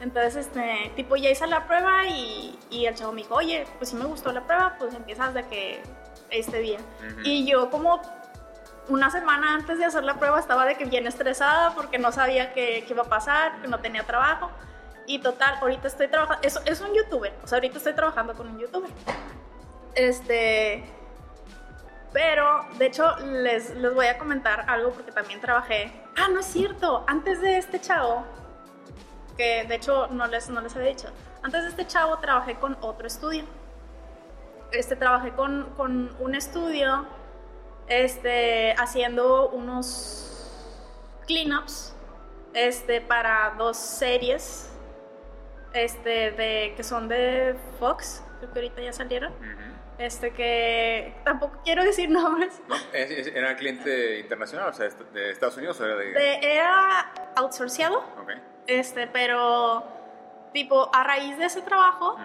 entonces, este, tipo, ya hice la prueba y, y el chavo me dijo, oye, pues si me gustó la prueba, pues empiezas de que esté bien. Y yo como una semana antes de hacer la prueba estaba de que bien estresada porque no sabía qué, qué iba a pasar, que no tenía trabajo. Y total, ahorita estoy trabajando, es, es un youtuber, o sea, ahorita estoy trabajando con un youtuber. Este, pero, de hecho, les, les voy a comentar algo porque también trabajé. Ah, no es cierto, antes de este chavo, que de hecho no les, no les he dicho. Antes de este chavo trabajé con otro estudio. Este, trabajé con, con un estudio este, haciendo unos cleanups este, para dos series este, de, que son de Fox, creo que ahorita ya salieron. Este que tampoco quiero decir nombres. No, ¿Era cliente internacional, o sea, de Estados Unidos o era de...? era outsourciado. Okay. Este, pero tipo, a raíz de ese trabajo,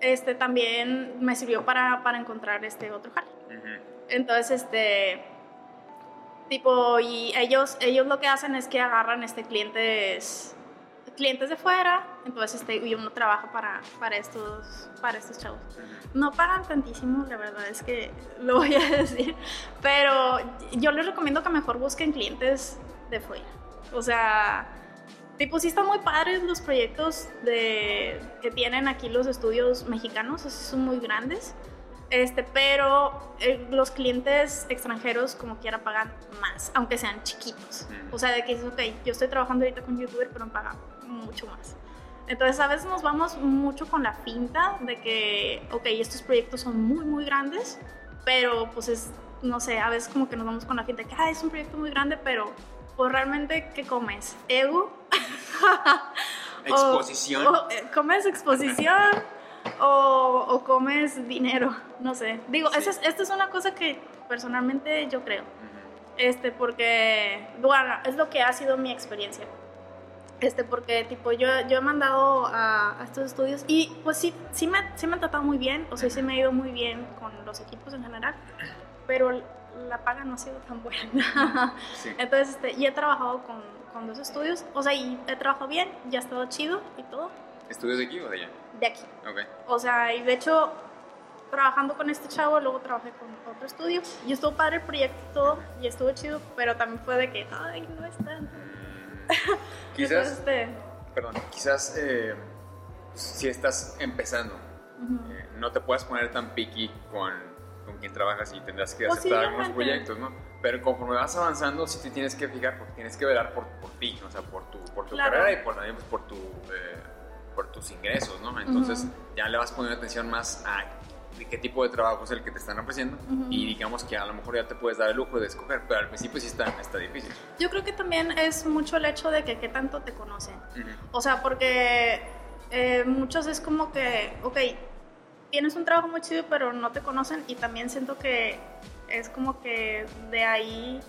este, también me sirvió para, para encontrar este otro jale. Entonces, este, tipo, y ellos, ellos lo que hacen es que agarran este clientes clientes de fuera, entonces este, y uno trabaja para, para, estos, para estos chavos. No pagan tantísimo, la verdad es que lo voy a decir, pero yo les recomiendo que mejor busquen clientes de fuera. O sea, tipo, sí están muy padres los proyectos de, que tienen aquí los estudios mexicanos, son muy grandes. Este, pero eh, los clientes extranjeros como quiera pagan más, aunque sean chiquitos. O sea, de que dices, ok, yo estoy trabajando ahorita con youtuber, pero me pagan mucho más. Entonces a veces nos vamos mucho con la finta de que, ok, estos proyectos son muy, muy grandes, pero pues es, no sé, a veces como que nos vamos con la finta de que, ah, es un proyecto muy grande, pero pues realmente, ¿qué comes? ¿Ego? ¿Exposición? O, eh, ¿Comes exposición? O, o, comes dinero? No sé. Digo, esta es una cosa que personalmente yo creo. Este, porque, bueno, es lo que ha sido mi experiencia este, porque tipo yo, yo he mandado a, estos estudios y pues sí, sí me, sí me han tratado muy bien, o sea, sí me ha ido muy bien con los equipos en general, pero la paga no ha sido tan buena. Entonces, este, y he trabajado con, con, dos estudios, o sea, y he trabajado bien, ya ha estado chido y todo. ¿Estudios de aquí o de allá? De aquí. Okay. O sea, y de hecho, trabajando con este chavo, luego trabajé con otro estudio y estuvo padre el proyecto y todo, y estuvo chido, pero también fue de que, ay, no es tanto quizás, este, perdón, quizás eh, si estás empezando, eh, no te puedas poner tan picky con, con quien trabajas y tendrás que aceptar algunos proyectos, ¿no? Pero conforme vas avanzando, sí te tienes que fijar, porque tienes que velar por, por ti, o sea, por tu, por tu carrera y por, también pues, por, tu, eh, por tus ingresos, ¿no? Entonces ya le vas poniendo atención más a qué tipo de trabajo es el que te están ofreciendo y digamos que a lo mejor ya te puedes dar el lujo de escoger, pero al principio sí está, está difícil. Yo creo que también es mucho el hecho de que qué tanto te conocen. O sea, porque eh, muchos es como que, ok, tienes un trabajo muy chido, pero no te conocen y también siento que es como que de ahí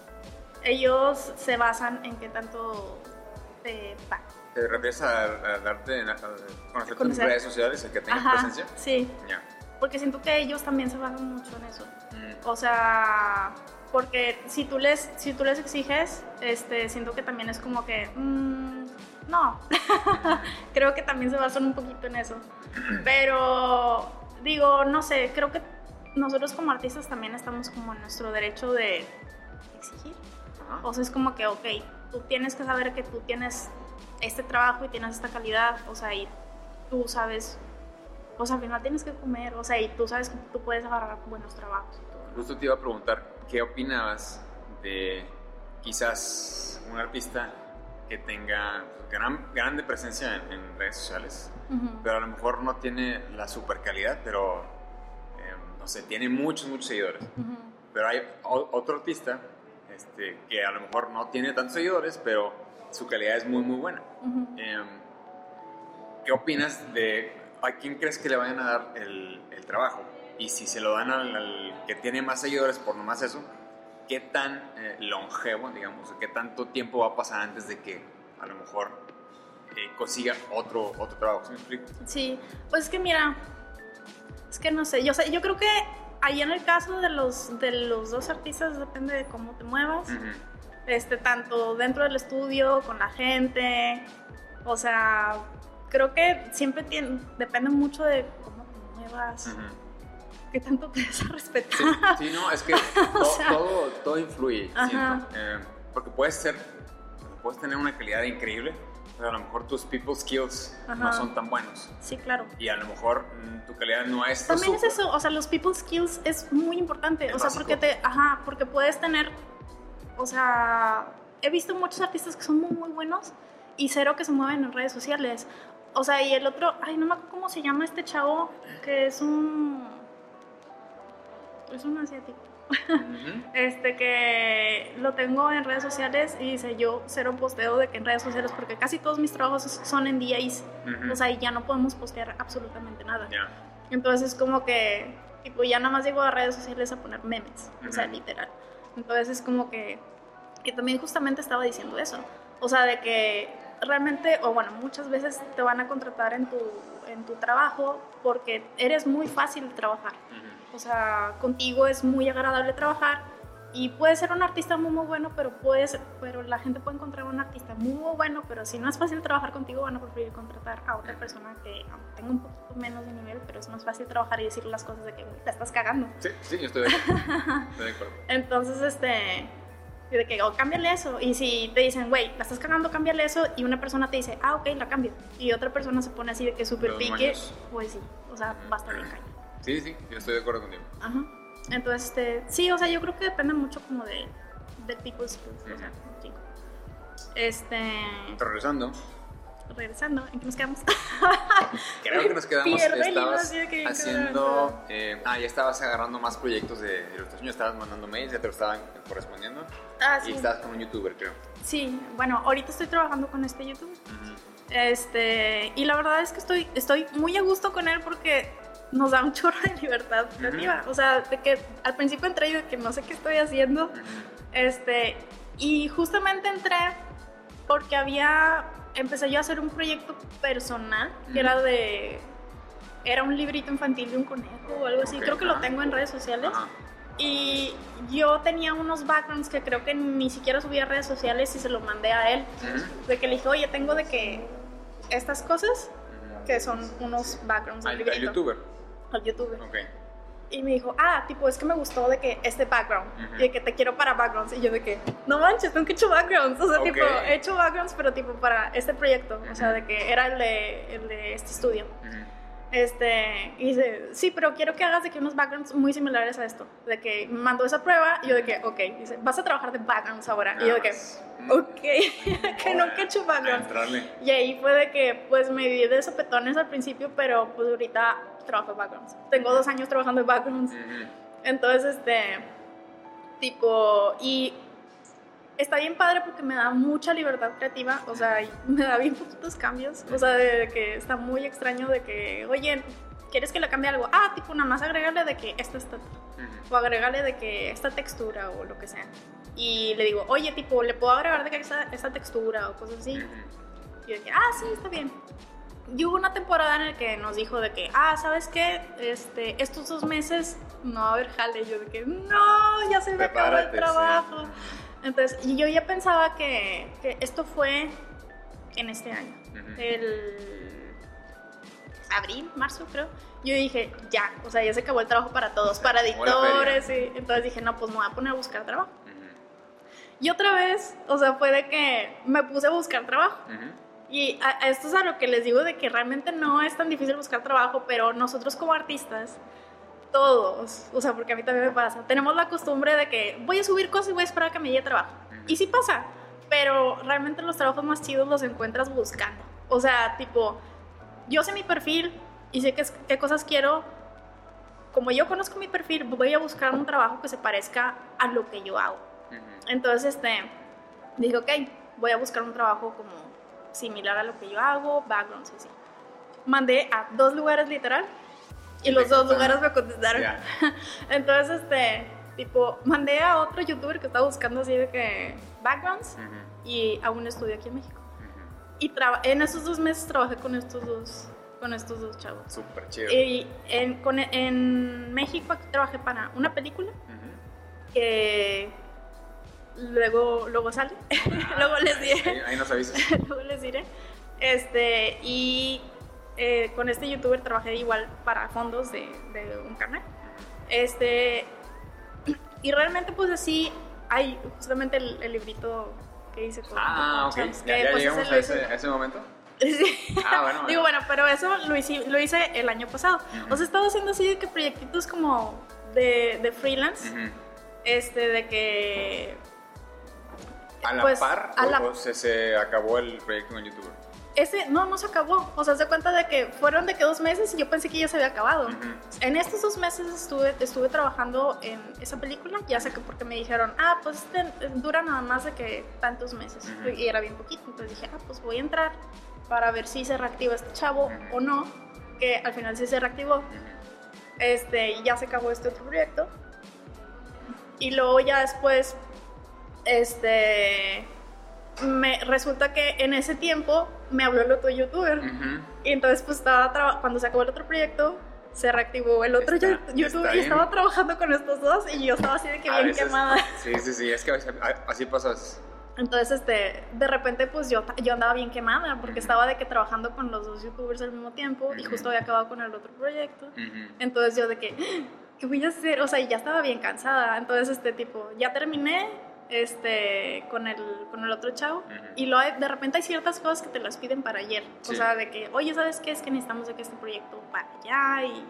ellos se basan en qué tanto te pagan. ¿Te refieres a, darte, a, conocer, tus redes sociales, el que tengas presencia? Sí. Porque siento que ellos también se basan mucho en eso. Mm. O sea, porque si tú les, si tú les exiges, este, siento que también es como que, mm, no, creo que también se basan un poquito en eso. Pero digo, no sé, creo que nosotros como artistas también estamos como en nuestro derecho de exigir. O sea, es como que, ok, tú tienes que saber que tú tienes este trabajo y tienes esta calidad, o sea, y tú sabes pues al final tienes que comer, o sea, y tú sabes que tú puedes agarrar buenos trabajos. Justo te iba a preguntar, ¿qué opinabas de quizás un artista que tenga gran, grande presencia en, redes sociales, pero a lo mejor no tiene la super calidad, pero em, no sé, tiene muchos, muchos seguidores. Pero hay otro artista este, que a lo mejor no tiene tantos seguidores, pero su calidad es muy, muy buena. Em, ¿Qué opinas de ¿a quién crees que le vayan a dar el, trabajo? Y si se lo dan al, que tiene más seguidores por nomás eso, ¿qué tan eh, longevo, digamos, qué tanto tiempo va a pasar antes de que a lo mejor eh, consiga otro, otro trabajo? ¿Sí me explico? Sí, pues es que mira, es que no sé, yo, sé, yo creo que ahí en el caso de los, de los dos artistas depende de cómo te muevas, este, tanto dentro del estudio, con la gente, o sea, creo que siempre tiene, depende mucho de cómo te muevas. ¿Qué tanto te vas a respetar? Sí, no, es que todo, todo, influye, eh, porque puedes ser, puedes tener una calidad increíble, pero a lo mejor tus people skills no son tan buenos. Sí, claro. Y a lo mejor mm, tu calidad no es También es eso, o sea, los people skills es muy importante, o sea, porque te, ajá, porque puedes tener, o sea, he visto muchos artistas que son muy, muy buenos y cero que se mueven en redes sociales o sea, y el otro, ay, no me acuerdo cómo se llama este chavo, que es un, es un asiático. Este que lo tengo en redes sociales y dice yo cero posteo de que en redes sociales porque casi todos mis trabajos son en DAs, o sea, y ya no podemos postear absolutamente nada. Entonces es como que tipo ya nada más llego a redes sociales a poner memes, o sea, literal. Entonces es como que que también justamente estaba diciendo eso, o sea, de que realmente o bueno, muchas veces te van a contratar en tu en tu trabajo porque eres muy fácil de trabajar. O sea, contigo es muy agradable trabajar y puedes ser un artista muy, muy bueno, pero, puedes, pero la gente puede encontrar un artista muy, muy bueno, pero si no es fácil trabajar contigo, van a preferir contratar a otra persona que tenga un poquito menos de nivel, pero es más fácil trabajar y decir las cosas de que te estás cagando. Sí, sí, yo estoy de acuerdo. estoy de acuerdo. Entonces, este de que, oh, cámbiale eso. Y si te dicen, güey, la estás cagando, cámbiale eso. Y una persona te dice, ah, ok, la cambio. Y otra persona se pone así de que súper pique, pues sí, o sea, va a estar bien. Sí, sí, yo estoy de acuerdo contigo. Ajá. Entonces, este, sí, o sea, yo creo que depende mucho como de, de people's skills, o sea, sí. Este... Regresando. Regresando, ¿en qué nos quedamos? Creo que nos quedamos, estabas haciendo... Eh, ah, ya estabas agarrando más proyectos de ilustración, ya estabas mandando mails, ya te lo estaban correspondiendo. Ah, sí. Y estabas con un youtuber, creo. Sí, bueno, ahorita estoy trabajando con este youtuber. Este, y la verdad es que estoy, estoy muy a gusto con él porque nos da un chorro de libertad creativa. O sea, de que al principio entré y de que no sé qué estoy haciendo. Este, y justamente entré porque había, empecé yo a hacer un proyecto personal que era de, era un librito infantil de un conejo o algo así. Creo que lo tengo en redes sociales. Y yo tenía unos backgrounds que creo que ni siquiera subía a redes sociales y se lo mandé a él. De que le dije, oye, tengo de que estas cosas que son unos backgrounds. ¿Al, youtuber? Al youtuber. Y me dijo, ah, tipo, es que me gustó de que este background, y de que te quiero para backgrounds. Y yo de que, no manches, tengo que hecho backgrounds. O sea, tipo, he hecho backgrounds, pero tipo para este proyecto. O sea, de que era el de, el de este estudio. Este, y dice, sí, pero quiero que hagas de que unos backgrounds muy similares a esto. De que mandó esa prueba y yo de que, ok. Dice, vas a trabajar de backgrounds ahora. y yo de que, ok, que nunca he hecho backgrounds. Y ahí fue de que, pues me di de sopetones al principio, pero pues ahorita trabajo de backgrounds. Tengo dos años trabajando en backgrounds. Entonces, este, tipo, y está bien padre porque me da mucha libertad creativa, o sea, me da bien poquitos cambios, o sea, de que está muy extraño de que, oye, ¿quieres que le cambie algo? Ah, tipo, nada más agregarle de que esta está, o agregarle de que esta textura o lo que sea. Y le digo, oye, tipo, ¿le puedo agregar de que esta, esta textura o cosas así? Y yo dije, ah, sí, está bien. Y hubo una temporada en la que nos dijo de que, ah, ¿sabes qué? Este, estos dos meses no va a haber jale. Y yo de que, no, ya se me acabó el trabajo. Entonces, y yo ya pensaba que, que, esto fue en este año, el abril, marzo creo. Yo dije, ya, o sea, ya se acabó el trabajo para todos, para editores. Y, entonces dije, no, pues me voy a poner a buscar trabajo. Y otra vez, o sea, fue de que me puse a buscar trabajo. Y esto es a lo que les digo de que realmente no es tan difícil buscar trabajo, pero nosotros como artistas todos, o sea, porque a mí también me pasa, tenemos la costumbre de que voy a subir cosas y voy a esperar a que me llegue trabajo. Y sí pasa, pero realmente los trabajos más chidos los encuentras buscando. O sea, tipo, yo sé mi perfil y sé qué, qué cosas quiero. Como yo conozco mi perfil, voy a buscar un trabajo que se parezca a lo que yo hago. Entonces, este, dije, ok, voy a buscar un trabajo como similar a lo que yo hago, backgrounds así. Mandé a dos lugares literal y los dos lugares me contestaron. Entonces, este, tipo, mandé a otro youtuber que estaba buscando así de que backgrounds y a un estudio aquí en México. Y en esos dos meses trabajé con estos dos, con estos dos chavos. Súper chido. Y en, con, en México aquí trabajé para una película que luego, luego sale. luego les diré. Ahí, nos avisas. luego les diré. Este, y eh, con este youtuber trabajé igual para fondos de, un canal. Este, y realmente pues así hay justamente el, librito que hice con Ah, ok. ¿Ya, pues, llegamos a ese, momento? Sí. Ah, bueno, Digo, bueno, pero eso lo hice, lo hice el año pasado. O sea, he estado haciendo así de que proyectitos como de, de freelance. Este, de que... ¿A la pues, par a o, se, se acabó el proyecto con youtuber? ese, no, no se acabó. O sea, se cuenta de que fueron de que dos meses y yo pensé que ya se había acabado. En estos dos meses estuve, estuve trabajando en esa película, ya sé que porque me dijeron, ah, pues este dura nada más de que tantos meses. Y era bien poquito. Entonces dije, ah, pues voy a entrar para ver si se reactiva este chavo o no. Que al final sí se reactivó. Este, y ya se acabó este otro proyecto. Y luego ya después, este me resulta que en ese tiempo me habló el otro youtuber. Y entonces pues estaba cuando se acabó el otro proyecto, se reactivó el otro youtuber y estaba trabajando con estos dos y yo estaba así de que bien quemada. Sí, sí, sí, es que así pasa. Entonces, este, de repente, pues yo, yo andaba bien quemada porque estaba de que trabajando con los dos youtubers al mismo tiempo y justo había acabado con el otro proyecto. Entonces yo de que, ¿qué voy a hacer? O sea, ya estaba bien cansada. Entonces, este tipo, ya terminé, este, con el, con el otro chavo. Y lo de repente hay ciertas cosas que te las piden para ayer. O sea, de que, oye, ¿sabes qué? Es que necesitamos de que este proyecto para allá y,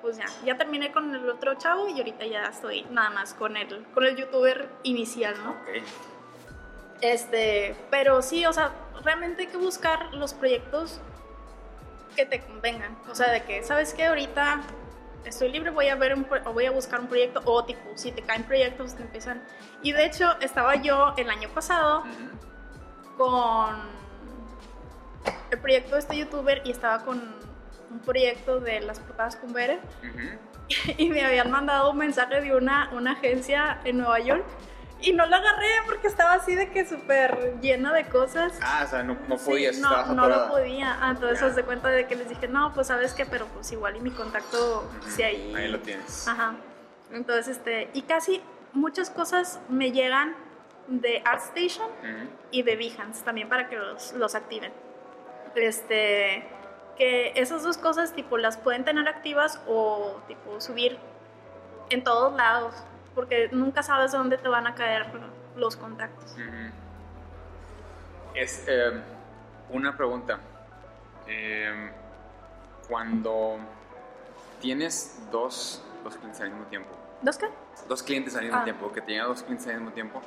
pues ya, ya terminé con el otro chavo y ahorita ya estoy nada más con el, con el youtuber inicial, ¿no? Este, pero sí, o sea, realmente hay que buscar los proyectos que te convengan. O sea, de que, ¿sabes qué? Ahorita estoy libre, voy a ver un, o voy a buscar un proyecto o tipo, si te caen proyectos que empiezan. Y de hecho, estaba yo el año pasado con el proyecto de este youtuber y estaba con un proyecto de las portadas con Bere. Y me habían mandado un mensaje de una, una agencia en Nueva York y no la agarré porque estaba así de que súper llena de cosas. Ah, o sea, no, no podías, no, no lo podía. Ah, entonces se cuenta de que les dije, no, pues sabes qué, pero pues igual y mi contacto, sí ahí. Ahí lo tienes. Ajá. Entonces, este, y casi muchas cosas me llegan de ArtStation y de Behance también para que los, los activen. Este, que esas dos cosas, tipo, las pueden tener activas o, tipo, subir en todos lados porque nunca sabes dónde te van a caer los contactos. Es em, una pregunta. Em, cuando tienes dos, dos, clientes al mismo tiempo. ¿Dos qué? Dos clientes al mismo ah. tiempo, que tengan dos clientes al mismo tiempo,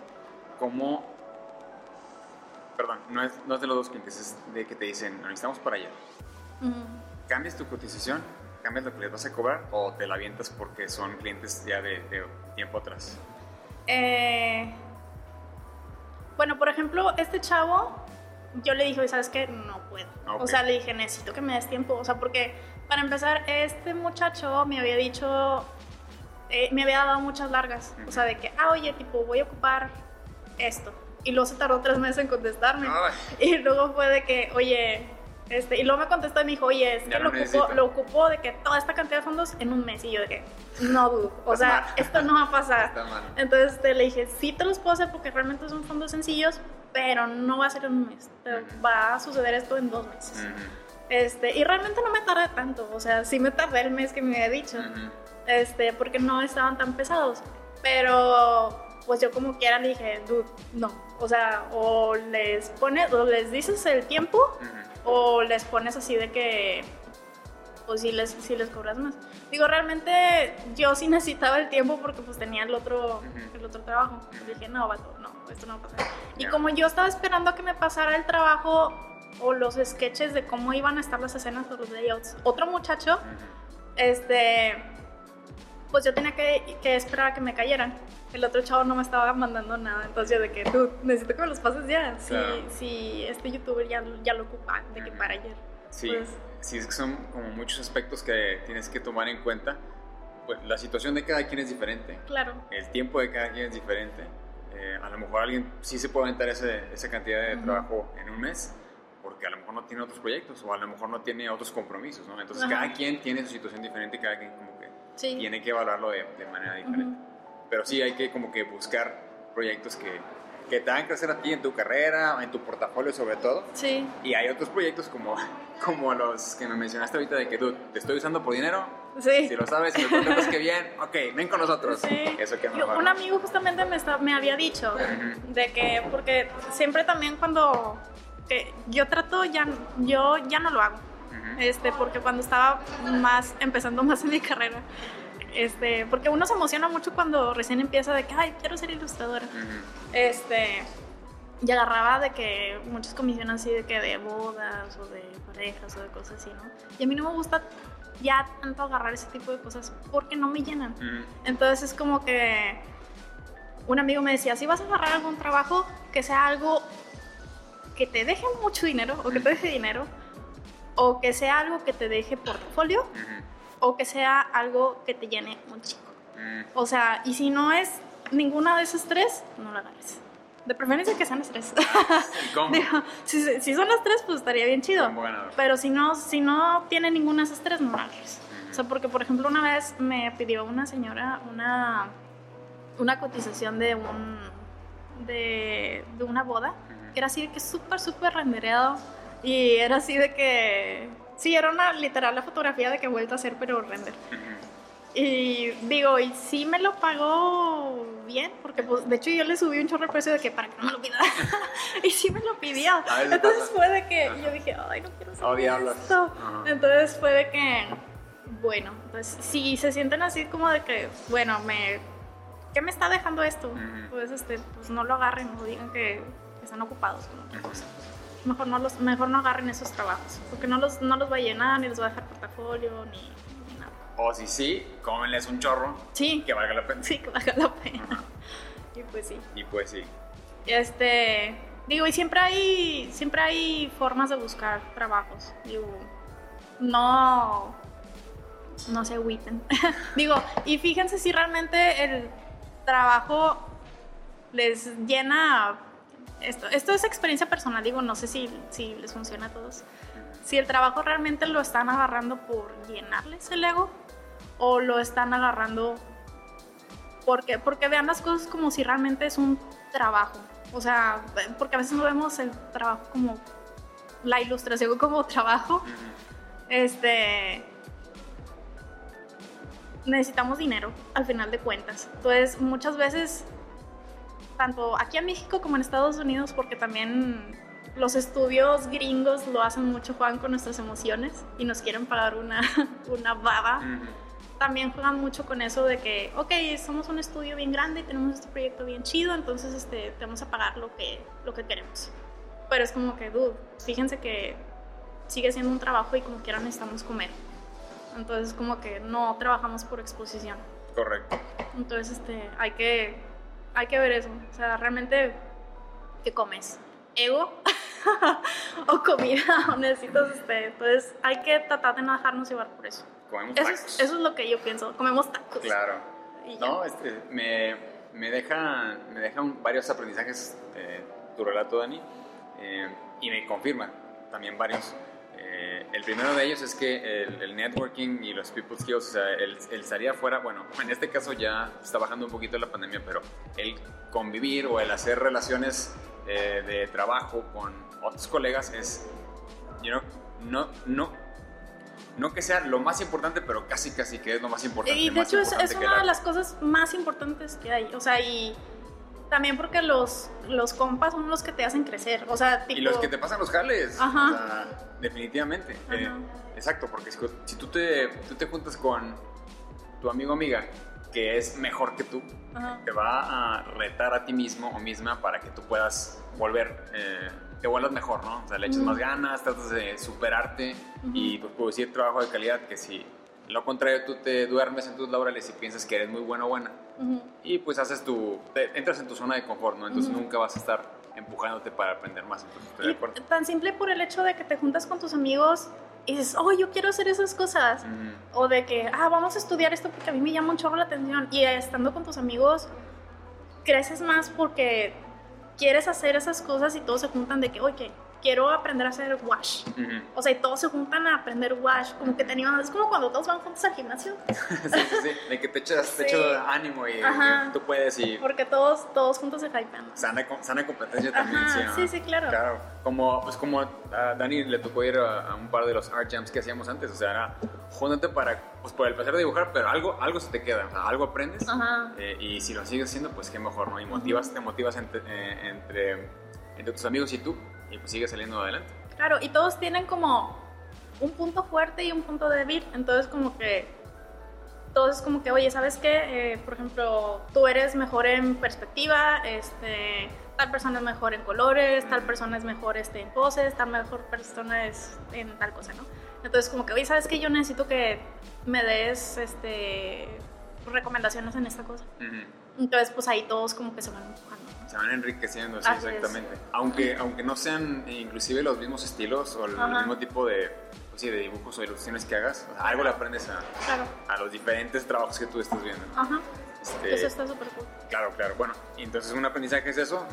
¿cómo... Perdón, no es, no es de los dos clientes, es de que te dicen, necesitamos para allá. ¿Cambias tu cotización? cambias lo que les vas a cobrar o te la avientas porque son clientes ya de, tiempo atrás? Eh, bueno, por ejemplo, este chavo, yo le dije, ¿sabes qué? No puedo. O sea, le dije, necesito que me des tiempo. O sea, porque para empezar, este muchacho me había dicho, eh, me había dado muchas largas. O sea, de que, ah, oye, tipo, voy a ocupar esto. Y luego se tardó tres meses en contestarme. Y luego fue de que, oye, este, y luego me contestó y me dijo, oye, es que lo, ocupó, lo, ocupó, de que toda esta cantidad de fondos en un mes. Y yo de que, no dudo, o sea, esto no va a pasar. Entonces este, le dije, sí te los puedo hacer porque realmente son fondos sencillos, pero no va a ser en un mes. Va a suceder esto en dos meses. este, y realmente no me tardé tanto, o sea, sí me tardé el mes que me había dicho, este, porque no estaban tan pesados. Pero pues yo como quiera le dije, dude, no. O sea, o les pones, o les dices el tiempo, o les pones así de que, pues sí les, si les cobras más. Digo, realmente yo sí necesitaba el tiempo porque pues tenía el otro, el otro trabajo. dije, no, vato, no, esto no va a pasar. Y como yo estaba esperando a que me pasara el trabajo o los sketches de cómo iban a estar las escenas o los layouts, otro muchacho, este, pues yo tenía que, que esperar a que me cayeran el otro chavo no me estaba mandando nada. Entonces yo de que, tú, necesito que me los pases ya. Si, si este youtuber ya, ya lo ocupa, de que para ayer. Sí, pues, sí, es que son como muchos aspectos que tienes que tomar en cuenta. Pues la situación de cada quien es diferente. Claro. El tiempo de cada quien es diferente. Eh, a lo mejor alguien sí se puede aventar ese, esa cantidad de trabajo en un mes porque a lo mejor no tiene otros proyectos o a lo mejor no tiene otros compromisos, ¿no? Entonces cada quien tiene su situación diferente y cada quien como que tiene que evaluarlo de, de manera diferente pero sí hay que como que buscar proyectos que, que te hagan crecer a ti en tu carrera, en tu portafolio sobre todo. Sí. Y hay otros proyectos como, como los que me mencionaste ahorita de que tú te estoy usando por dinero. Sí. Si lo sabes, si lo contestas que bien, ok, ven con nosotros. Sí. Eso que Yo, Un amigo justamente me, está, me había dicho de que, porque siempre también cuando yo trato, ya, yo ya no lo hago. Este, porque cuando estaba más empezando más en mi carrera, este, porque uno se emociona mucho cuando recién empieza de que, ay, quiero ser ilustradora. Este, y agarraba de que muchas comisiones así de que de bodas o de parejas o de cosas así, ¿no? Y a mí no me gusta ya tanto agarrar ese tipo de cosas porque no me llenan. Entonces es como que un amigo me decía, si vas a agarrar algún trabajo, que sea algo que te deje mucho dinero o que te deje dinero, o que sea algo que te deje portfolio, o que sea algo que te llene un chico. O sea, y si no es ninguna de esas tres, no la agarres. De preferencia que sean las tres. ¿Cómo? si, si, son las tres, pues estaría bien chido. Pero si no, si no tiene ninguna de esas tres, no la agarres. O sea, porque por ejemplo una vez me pidió una señora una, una cotización de un de, de una boda que era así de que súper, súper rendereado y era así de que sí, era una literal la fotografía de que he vuelto a hacer pero render. Y digo, y sí me lo pagó bien, porque pues, de hecho yo le subí un chorro de precio de que para que no me lo pida. y sí me lo pidió. Entonces fue de que yo dije, ay, no quiero saber oh, esto. Entonces fue de que, bueno, pues si se sienten así como de que, bueno, me, ¿qué me está dejando esto? Pues, este, pues no lo agarren, no digan que, están ocupados con otra cosa. Mejor no, los, mejor no agarren esos trabajos, porque no los, no los va a llenar, ni les va a dejar portafolio, ni o si sí, cómenles un chorro. Sí. Que valga la pena. Sí, que valga la pena. Y pues sí. Y pues sí. Este, digo, y siempre hay, siempre hay formas de buscar trabajos. Digo, no, no se agüiten. digo, y fíjense si realmente el trabajo les llena esto, esto es experiencia personal, digo, no sé si, si les funciona a todos. Si el trabajo realmente lo están agarrando por llenarles el ego o lo están agarrando porque, porque vean las cosas como si realmente es un trabajo. O sea, porque a veces no vemos el trabajo como la ilustración como trabajo. Este necesitamos dinero al final de cuentas. Entonces, muchas veces tanto aquí en México como en Estados Unidos porque también los estudios gringos lo hacen mucho, juegan con nuestras emociones y nos quieren pagar una, una baba también juegan mucho con eso de que, ok, somos un estudio bien grande y tenemos este proyecto bien chido, entonces este, te vamos a pagar lo que, lo que queremos. Pero es como que, dude, fíjense que sigue siendo un trabajo y como quiera necesitamos comer. Entonces como que no trabajamos por exposición. Correcto. Entonces este, hay, que, hay que ver eso. O sea, realmente, ¿qué comes? ¿Ego? ¿O comida? ¿O necesitas este? Entonces hay que tratar de no dejarnos llevar por eso comemos eso tacos. Es, eso es lo que yo pienso, comemos tacos. Claro. No, este, me, me deja, me deja varios aprendizajes eh, tu relato, Dani, eh, y me confirma también varios. Eh, el primero de ellos es que el, networking y los people skills, o sea, el, el, salir afuera, bueno, en este caso ya está bajando un poquito la pandemia, pero el convivir o el hacer relaciones de trabajo con otros colegas es, you know, no, no, no que sea lo más importante, pero casi casi que es lo más importante. Y de hecho es, una de las cosas más importantes que hay. O sea, y también porque los, los compas son los que te hacen crecer. O sea, Y los que te pasan los jales. Ajá. O sea, definitivamente. Eh, exacto, porque si, tú, te, tú te juntas con tu amigo o amiga que es mejor que tú, te va a retar a ti mismo o misma para que tú puedas volver... Eh, te vuelvas mejor, ¿no? O sea, le echas más ganas, tratas de superarte y pues producir trabajo de calidad que si lo contrario tú te duermes en tus laureles y piensas que eres muy bueno o buena y pues haces tu, entras en tu zona de confort, ¿no? Entonces nunca vas a estar empujándote para aprender más. Entonces, estoy de acuerdo. Tan simple por el hecho de que te juntas con tus amigos y dices, oh, yo quiero hacer esas cosas. O de que, ah, vamos a estudiar esto porque a mí me llama un chorro la atención. Y estando con tus amigos, creces más porque quieres hacer esas cosas y todos se juntan de que, oye, quiero aprender a hacer wash. O sea, y todos se juntan a aprender wash. Como que teníamos, es como cuando todos van juntos al gimnasio. sí, sí, sí. De que te echas, te ánimo y, tú puedes y... Porque todos, todos juntos se hypean. Sana, sana competencia también, sí. Sí, sí, claro. Claro. Como, pues como a Dani le tocó ir a, un par de los art jams que hacíamos antes. O sea, era júntate para, pues por el placer de dibujar, pero algo, algo se te queda. O sea, algo aprendes. Eh, y si lo sigues haciendo, pues qué mejor, ¿no? Y motivas, te motivas entre, eh, entre, entre tus amigos y tú y pues sigue saliendo adelante. Claro, y todos tienen como un punto fuerte y un punto débil, entonces como que todos es como que, oye, ¿sabes qué? Eh, por ejemplo, tú eres mejor en perspectiva, este, tal persona es mejor en colores, tal persona es mejor este, en poses, tal mejor persona es en tal cosa, ¿no? Entonces como que, oye, ¿sabes qué? Yo necesito que me des este, recomendaciones en esta cosa. Entonces pues ahí todos como que se van Se van enriqueciendo, sí, exactamente. Aunque, aunque no sean eh, inclusive los mismos estilos o el mismo tipo de, pues, sí, de dibujos o ilustraciones que hagas, algo le aprendes a, a los diferentes trabajos que tú estás viendo. Ajá. Este, eso está súper cool. Claro, claro. Bueno, entonces un aprendizaje es eso,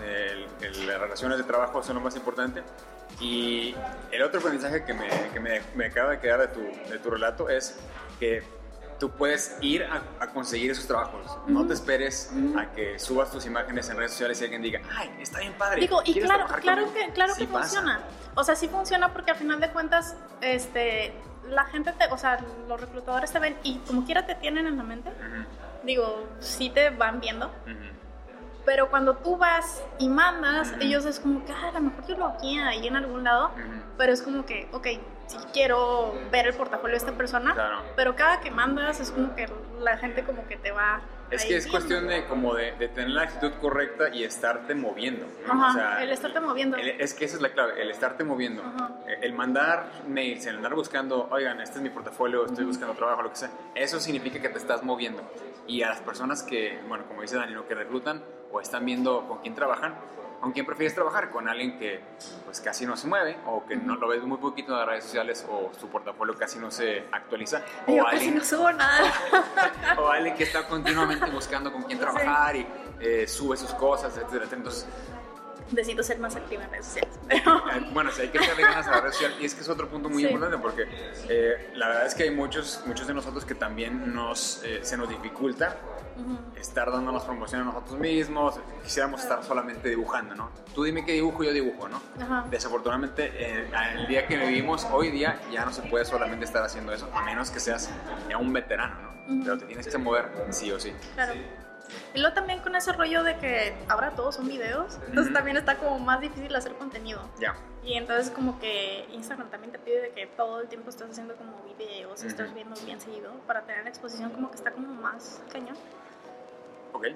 las relaciones de trabajo son lo más importante. Y el otro aprendizaje que me, que me, me acaba de quedar de tu, de tu relato es que tú puedes ir a, conseguir esos trabajos. No te esperes a que subas tus imágenes en redes sociales y alguien diga, ay, está bien padre. Digo, y claro, claro que, claro que funciona. O sea, sí funciona porque al final de cuentas, este, la gente te, o sea, los reclutadores te ven y como quiera te tienen en la mente digo, sí te van viendo. Pero cuando tú vas y mandas, ellos es como que, ah, a lo mejor yo lo aquí ahí en algún lado, pero es como que, ok, sí quiero ver el portafolio de esta persona, pero cada que mandas es como que la gente como que te va es que es cuestión de como de, tener la actitud correcta y estarte moviendo. el estarte moviendo. es que esa es la clave, el estarte moviendo. Eh, el mandar mails, el andar buscando, oigan, este es mi portafolio, estoy buscando trabajo, lo que sea, eso significa que te estás moviendo. Y a las personas que, bueno, como dice Danilo, que reclutan o están viendo con quién trabajan, ¿Con quién prefieres trabajar? ¿Con alguien que pues casi no se mueve o que no lo ves muy poquito en las redes sociales o su portafolio casi no se actualiza? O Yo alguien, casi no subo nada. o alguien que está continuamente buscando con quién trabajar y eh, sube sus cosas, etcétera. Entonces, necesito ser más activa en redes sociales. Eh, bueno, sí, hay que echarle ganas a la red social y es que es otro punto muy importante porque eh, la verdad es que hay muchos, muchos de nosotros que también nos, se nos dificulta estar dándonos promoción a nosotros mismos, quisiéramos estar solamente dibujando, ¿no? Tú dime qué dibujo, yo dibujo, ¿no? Desafortunadamente, eh, el día que vivimos, hoy día, ya no se puede solamente estar haciendo eso, a menos que seas ya un veterano, ¿no? Pero te tienes que mover sí o sí. Claro. Y luego también con ese rollo de que ahora todos son videos, entonces también está como más difícil hacer contenido. Ya. Y entonces como que Instagram también te pide que todo el tiempo estés haciendo como videos, uh estás viendo bien seguido para tener exposición como que está como más cañón. Ok.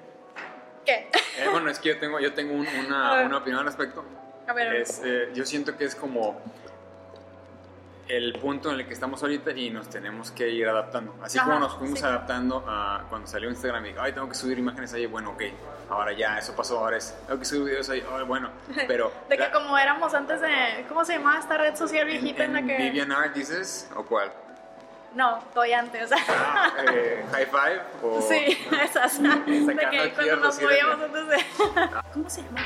¿Qué? Eh, bueno, es que yo tengo, yo tengo una, una, opinión al respecto. A ver. Es, eh, yo siento que es como el punto en el que estamos ahorita y nos tenemos que ir adaptando. Así como nos fuimos adaptando a cuando salió Instagram y dije, ay, tengo que subir imágenes ahí, bueno, ok, ahora ya, eso pasó, ahora es, tengo que subir videos ahí, ay, bueno, pero... de que como éramos antes de, ¿cómo se llamaba esta red social viejita en, la que... Vivian Art, dices, o cuál? No, estoy antes. Ah, eh, high Five o... Sí, esas. de que cuando nos movíamos antes de... ¿Cómo se llama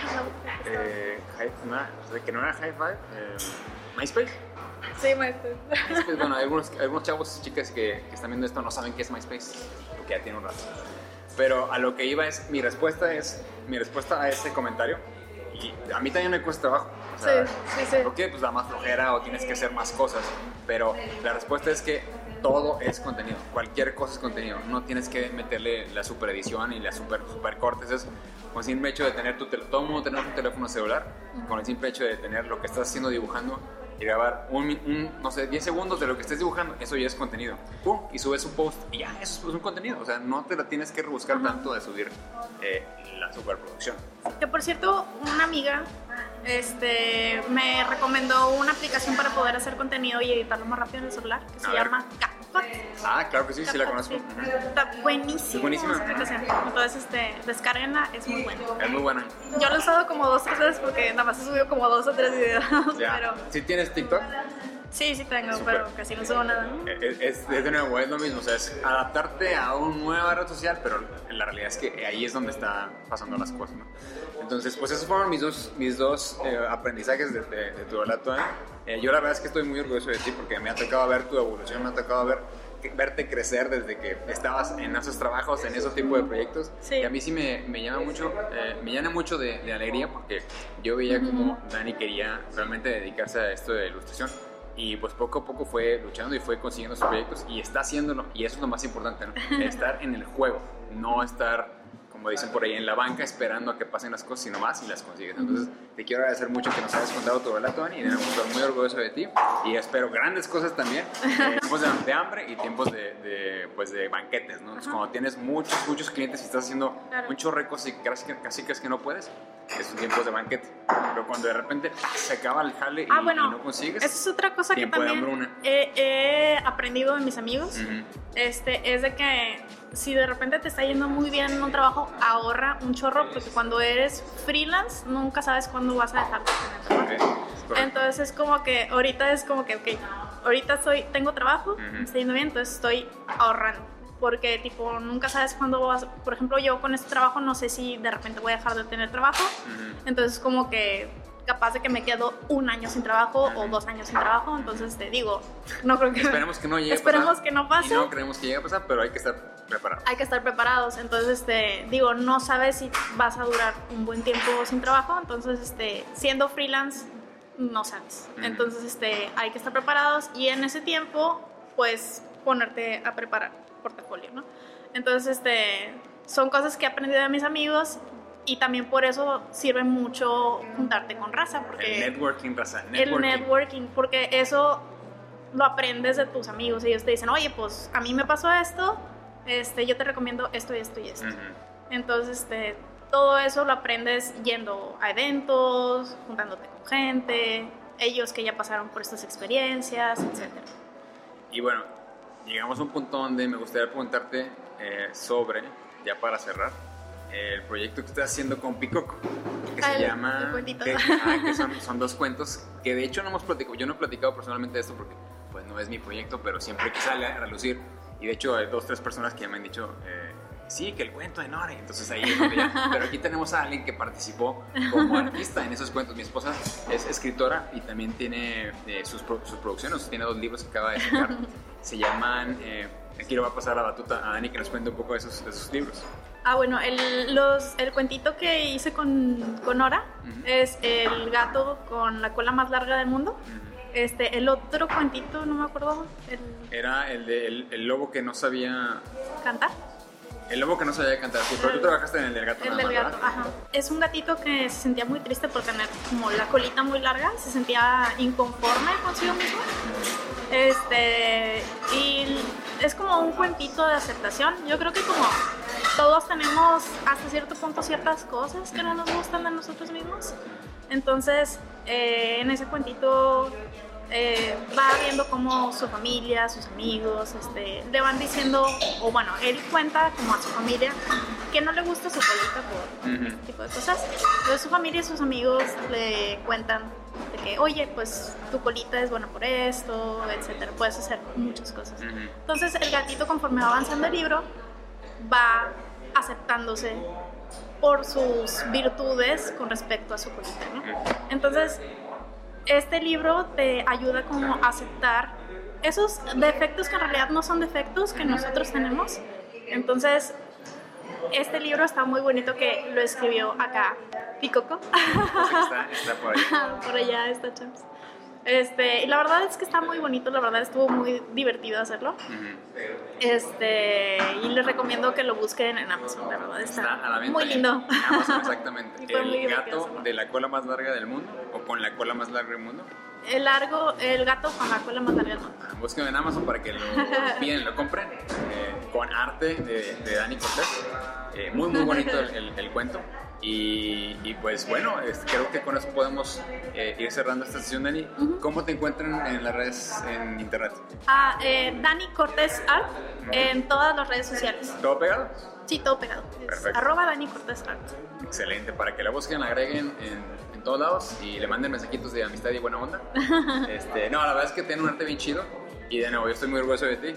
eh, high, no, de que no era High Five, eh, MySpace. Sí, MySpace. MySpace bueno, algunos, algunos chavos y chicas que, que, están viendo esto no saben qué es MySpace, porque ya tiene un rato. Pero a lo que iba es, mi respuesta es, mi respuesta a ese comentario, y a mí también me cuesta trabajo. sí, sí, sí. ¿Por qué? Pues da más flojera o tienes que hacer más cosas. Pero la respuesta es que todo es contenido, cualquier cosa es contenido. No tienes que meterle la super edición y la super, super cortes. Es con el simple hecho de tener tu teléfono, todo el mundo tener un teléfono celular, con el simple hecho de tener lo que estás haciendo dibujando y grabar un, no sé, 10 segundos de lo que estés dibujando, eso ya es contenido. ¡Pum! Y subes un post y ya, eso es un contenido. O sea, no te la tienes que rebuscar tanto de subir eh, la superproducción. Que por cierto, una amiga este, me recomendó una aplicación para poder hacer contenido y editarlo más rápido en el celular que se llama Ah, claro que sí, sí la conozco. Está buenísima. buenísima. Entonces, este, descarguenla, es muy buena. Es muy buena. Yo lo he usado como dos tres veces porque nada más he subido como dos o tres videos. Ya. Pero... ¿Sí tienes TikTok? Sí, sí tengo, pero casi no subo nada. Eh, eh, es, de nuevo, es lo mismo, o sea, es adaptarte a una nueva red social, pero la realidad es que ahí es donde están pasando las cosas, ¿no? Entonces, pues esos fueron mis dos, mis dos eh, aprendizajes de, tu relato. yo la verdad es que estoy muy orgulloso de ti porque me ha tocado ver tu evolución, me ha tocado ver verte crecer desde que estabas en esos trabajos, en esos tipos de proyectos. Sí. Y a mí sí me, me llama mucho, me llena mucho de, alegría porque yo veía como Dani quería realmente dedicarse a esto de ilustración y pues poco a poco fue luchando y fue consiguiendo sus proyectos y está haciéndolo y eso es lo más importante, ¿no? estar en el juego, no estar como dicen por ahí, en la banca esperando a que pasen las cosas y nomás y las consigues. Entonces, te quiero agradecer mucho que nos hayas contado tu relato, y de estoy muy orgulloso de ti y espero grandes cosas también, eh, tiempos de, hambre y tiempos de, pues de banquetes, ¿no? Entonces, cuando tienes muchos, muchos clientes y estás haciendo muchos récords y casi, casi que es que no puedes, es un tiempo de banquete. Pero cuando de repente se acaba el jale y, ah, bueno, no consigues, esa es otra cosa que también he, aprendido de mis amigos, este, es de que si de repente te está yendo muy bien en un trabajo, ahorra un chorro, porque cuando eres freelance nunca sabes cuándo vas a dejar de tener trabajo. Entonces es como que ahorita es como que, ok, ahorita soy, tengo trabajo, me está yendo bien, entonces estoy ahorrando. Porque tipo, nunca sabes cuándo vas, por ejemplo, yo con este trabajo no sé si de repente voy a dejar de tener trabajo. Entonces como que capaz de que me quedo un año sin trabajo o dos años sin trabajo, entonces te digo, no creo que... Esperemos que no llegue Esperemos a pasar, que no pase. no creemos que llegue a pasar, pero hay que estar preparados. Hay que estar preparados, entonces, este, digo, no sabes si vas a durar un buen tiempo sin trabajo, entonces, este, siendo freelance, no sabes. Entonces, este, hay que estar preparados y en ese tiempo, pues, ponerte a preparar portafolio, ¿no? Entonces, este, son cosas que he aprendido de mis amigos y también por eso sirve mucho juntarte con raza. Porque el networking, raza. El networking, porque eso lo aprendes de tus amigos. Ellos te dicen, oye, pues a mí me pasó esto, este, yo te recomiendo esto y esto y esto. Entonces, este, todo eso lo aprendes yendo a eventos, juntándote con gente, ellos que ya pasaron por estas experiencias, etc. Y bueno, llegamos a un punto donde me gustaría preguntarte eh, sobre, ya para cerrar, el proyecto que estás haciendo con Picoco, que se llama... Que, ah, que son, son, dos cuentos que de hecho no hemos platicado, yo no he platicado personalmente de esto porque pues no es mi proyecto, pero siempre que sale a relucir, y de hecho hay dos, tres personas que ya me han dicho... Eh, sí, que el cuento de Nore. Entonces ahí es donde ya. Pero aquí tenemos a alguien que participó como artista en esos cuentos. Mi esposa es escritora y también tiene eh, sus, sus, producciones. Tiene dos libros que acaba de sacar. Se llaman. Eh, aquí le va a pasar la batuta a Dani que nos cuente un poco de esos, de esos libros. Ah, bueno, el, los, el cuentito que hice con, con Nora es El gato con la cola más larga del mundo. Este, el otro cuentito, no me acuerdo. Era el de el, lobo que no sabía cantar. El lobo que no sabía cantar, sí, pero tú trabajaste en el del gato. El del gato, ajá. Es un gatito que se sentía muy triste por tener como la colita muy larga, se sentía inconforme consigo mismo. Este, y es como un cuentito de aceptación. Yo creo que como todos tenemos hasta cierto punto ciertas cosas que no nos gustan de nosotros mismos. Entonces, eh, en ese cuentito eh, va viendo cómo su familia, sus amigos, este, le van diciendo, o bueno, él cuenta como a su familia que no le gusta su colita por este tipo de cosas. Entonces su familia y sus amigos le cuentan de que, oye, pues tu colita es buena por esto, etcétera, puedes hacer muchas cosas. Entonces el gatito conforme va avanzando el libro va aceptándose por sus virtudes con respecto a su colita, ¿no? Entonces este libro te ayuda como a aceptar esos defectos que en realidad no son defectos que nosotros tenemos. Entonces, este libro está muy bonito que lo escribió acá Picoco. Está, está por allá. por allá está Champs. Este, y la verdad es que está muy bonito, la verdad estuvo muy divertido hacerlo. Este, y les recomiendo que lo busquen en Amazon, la verdad está, muy lindo. Amazon, exactamente. el gato de la cola más larga del mundo o con la cola más larga del mundo. El largo, el gato con la cola más larga del mundo. Ah, busquen en Amazon para que lo piden, lo compren. Eh, con arte de, de Dani Cortés. Eh, muy, muy bonito el, el cuento. Y, pues bueno, creo que con eso podemos eh, ir cerrando esta sesión, Dani. ¿Cómo te encuentran en las redes en internet? Ah, eh, Dani Cortés Art en todas las redes sociales. ¿Todo pegado? Sí, todo pegado. Perfecto. arroba Dani Cortés Art. Excelente, para que la busquen, la agreguen en, en, todos lados y le manden mensajitos de amistad y buena onda. este, no, la verdad es que tiene un arte bien chido y de nuevo, yo estoy muy orgulloso de ti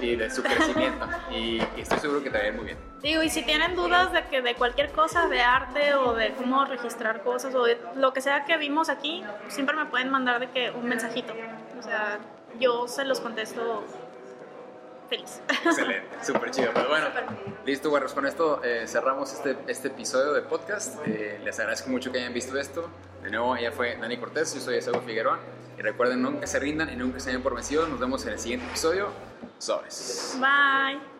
y de su crecimiento. y, estoy seguro que te va a ir muy bien. Digo, y si tienen dudas de que de cualquier cosa, de arte o de cómo registrar cosas o de lo que sea que vimos aquí, siempre me pueden mandar de que un mensajito. O sea, yo se los contesto feliz. Excelente, súper chido. Pues bueno, listo, güeros. Con esto eh, cerramos este, este episodio de podcast. Eh, les agradezco mucho que hayan visto esto. De nuevo, ella fue Dani Cortés, yo soy Esaú Figueroa. Y recuerden, nunca se rindan y nunca se hayan por vencidos. Nos vemos en el siguiente episodio. Sobres. Bye.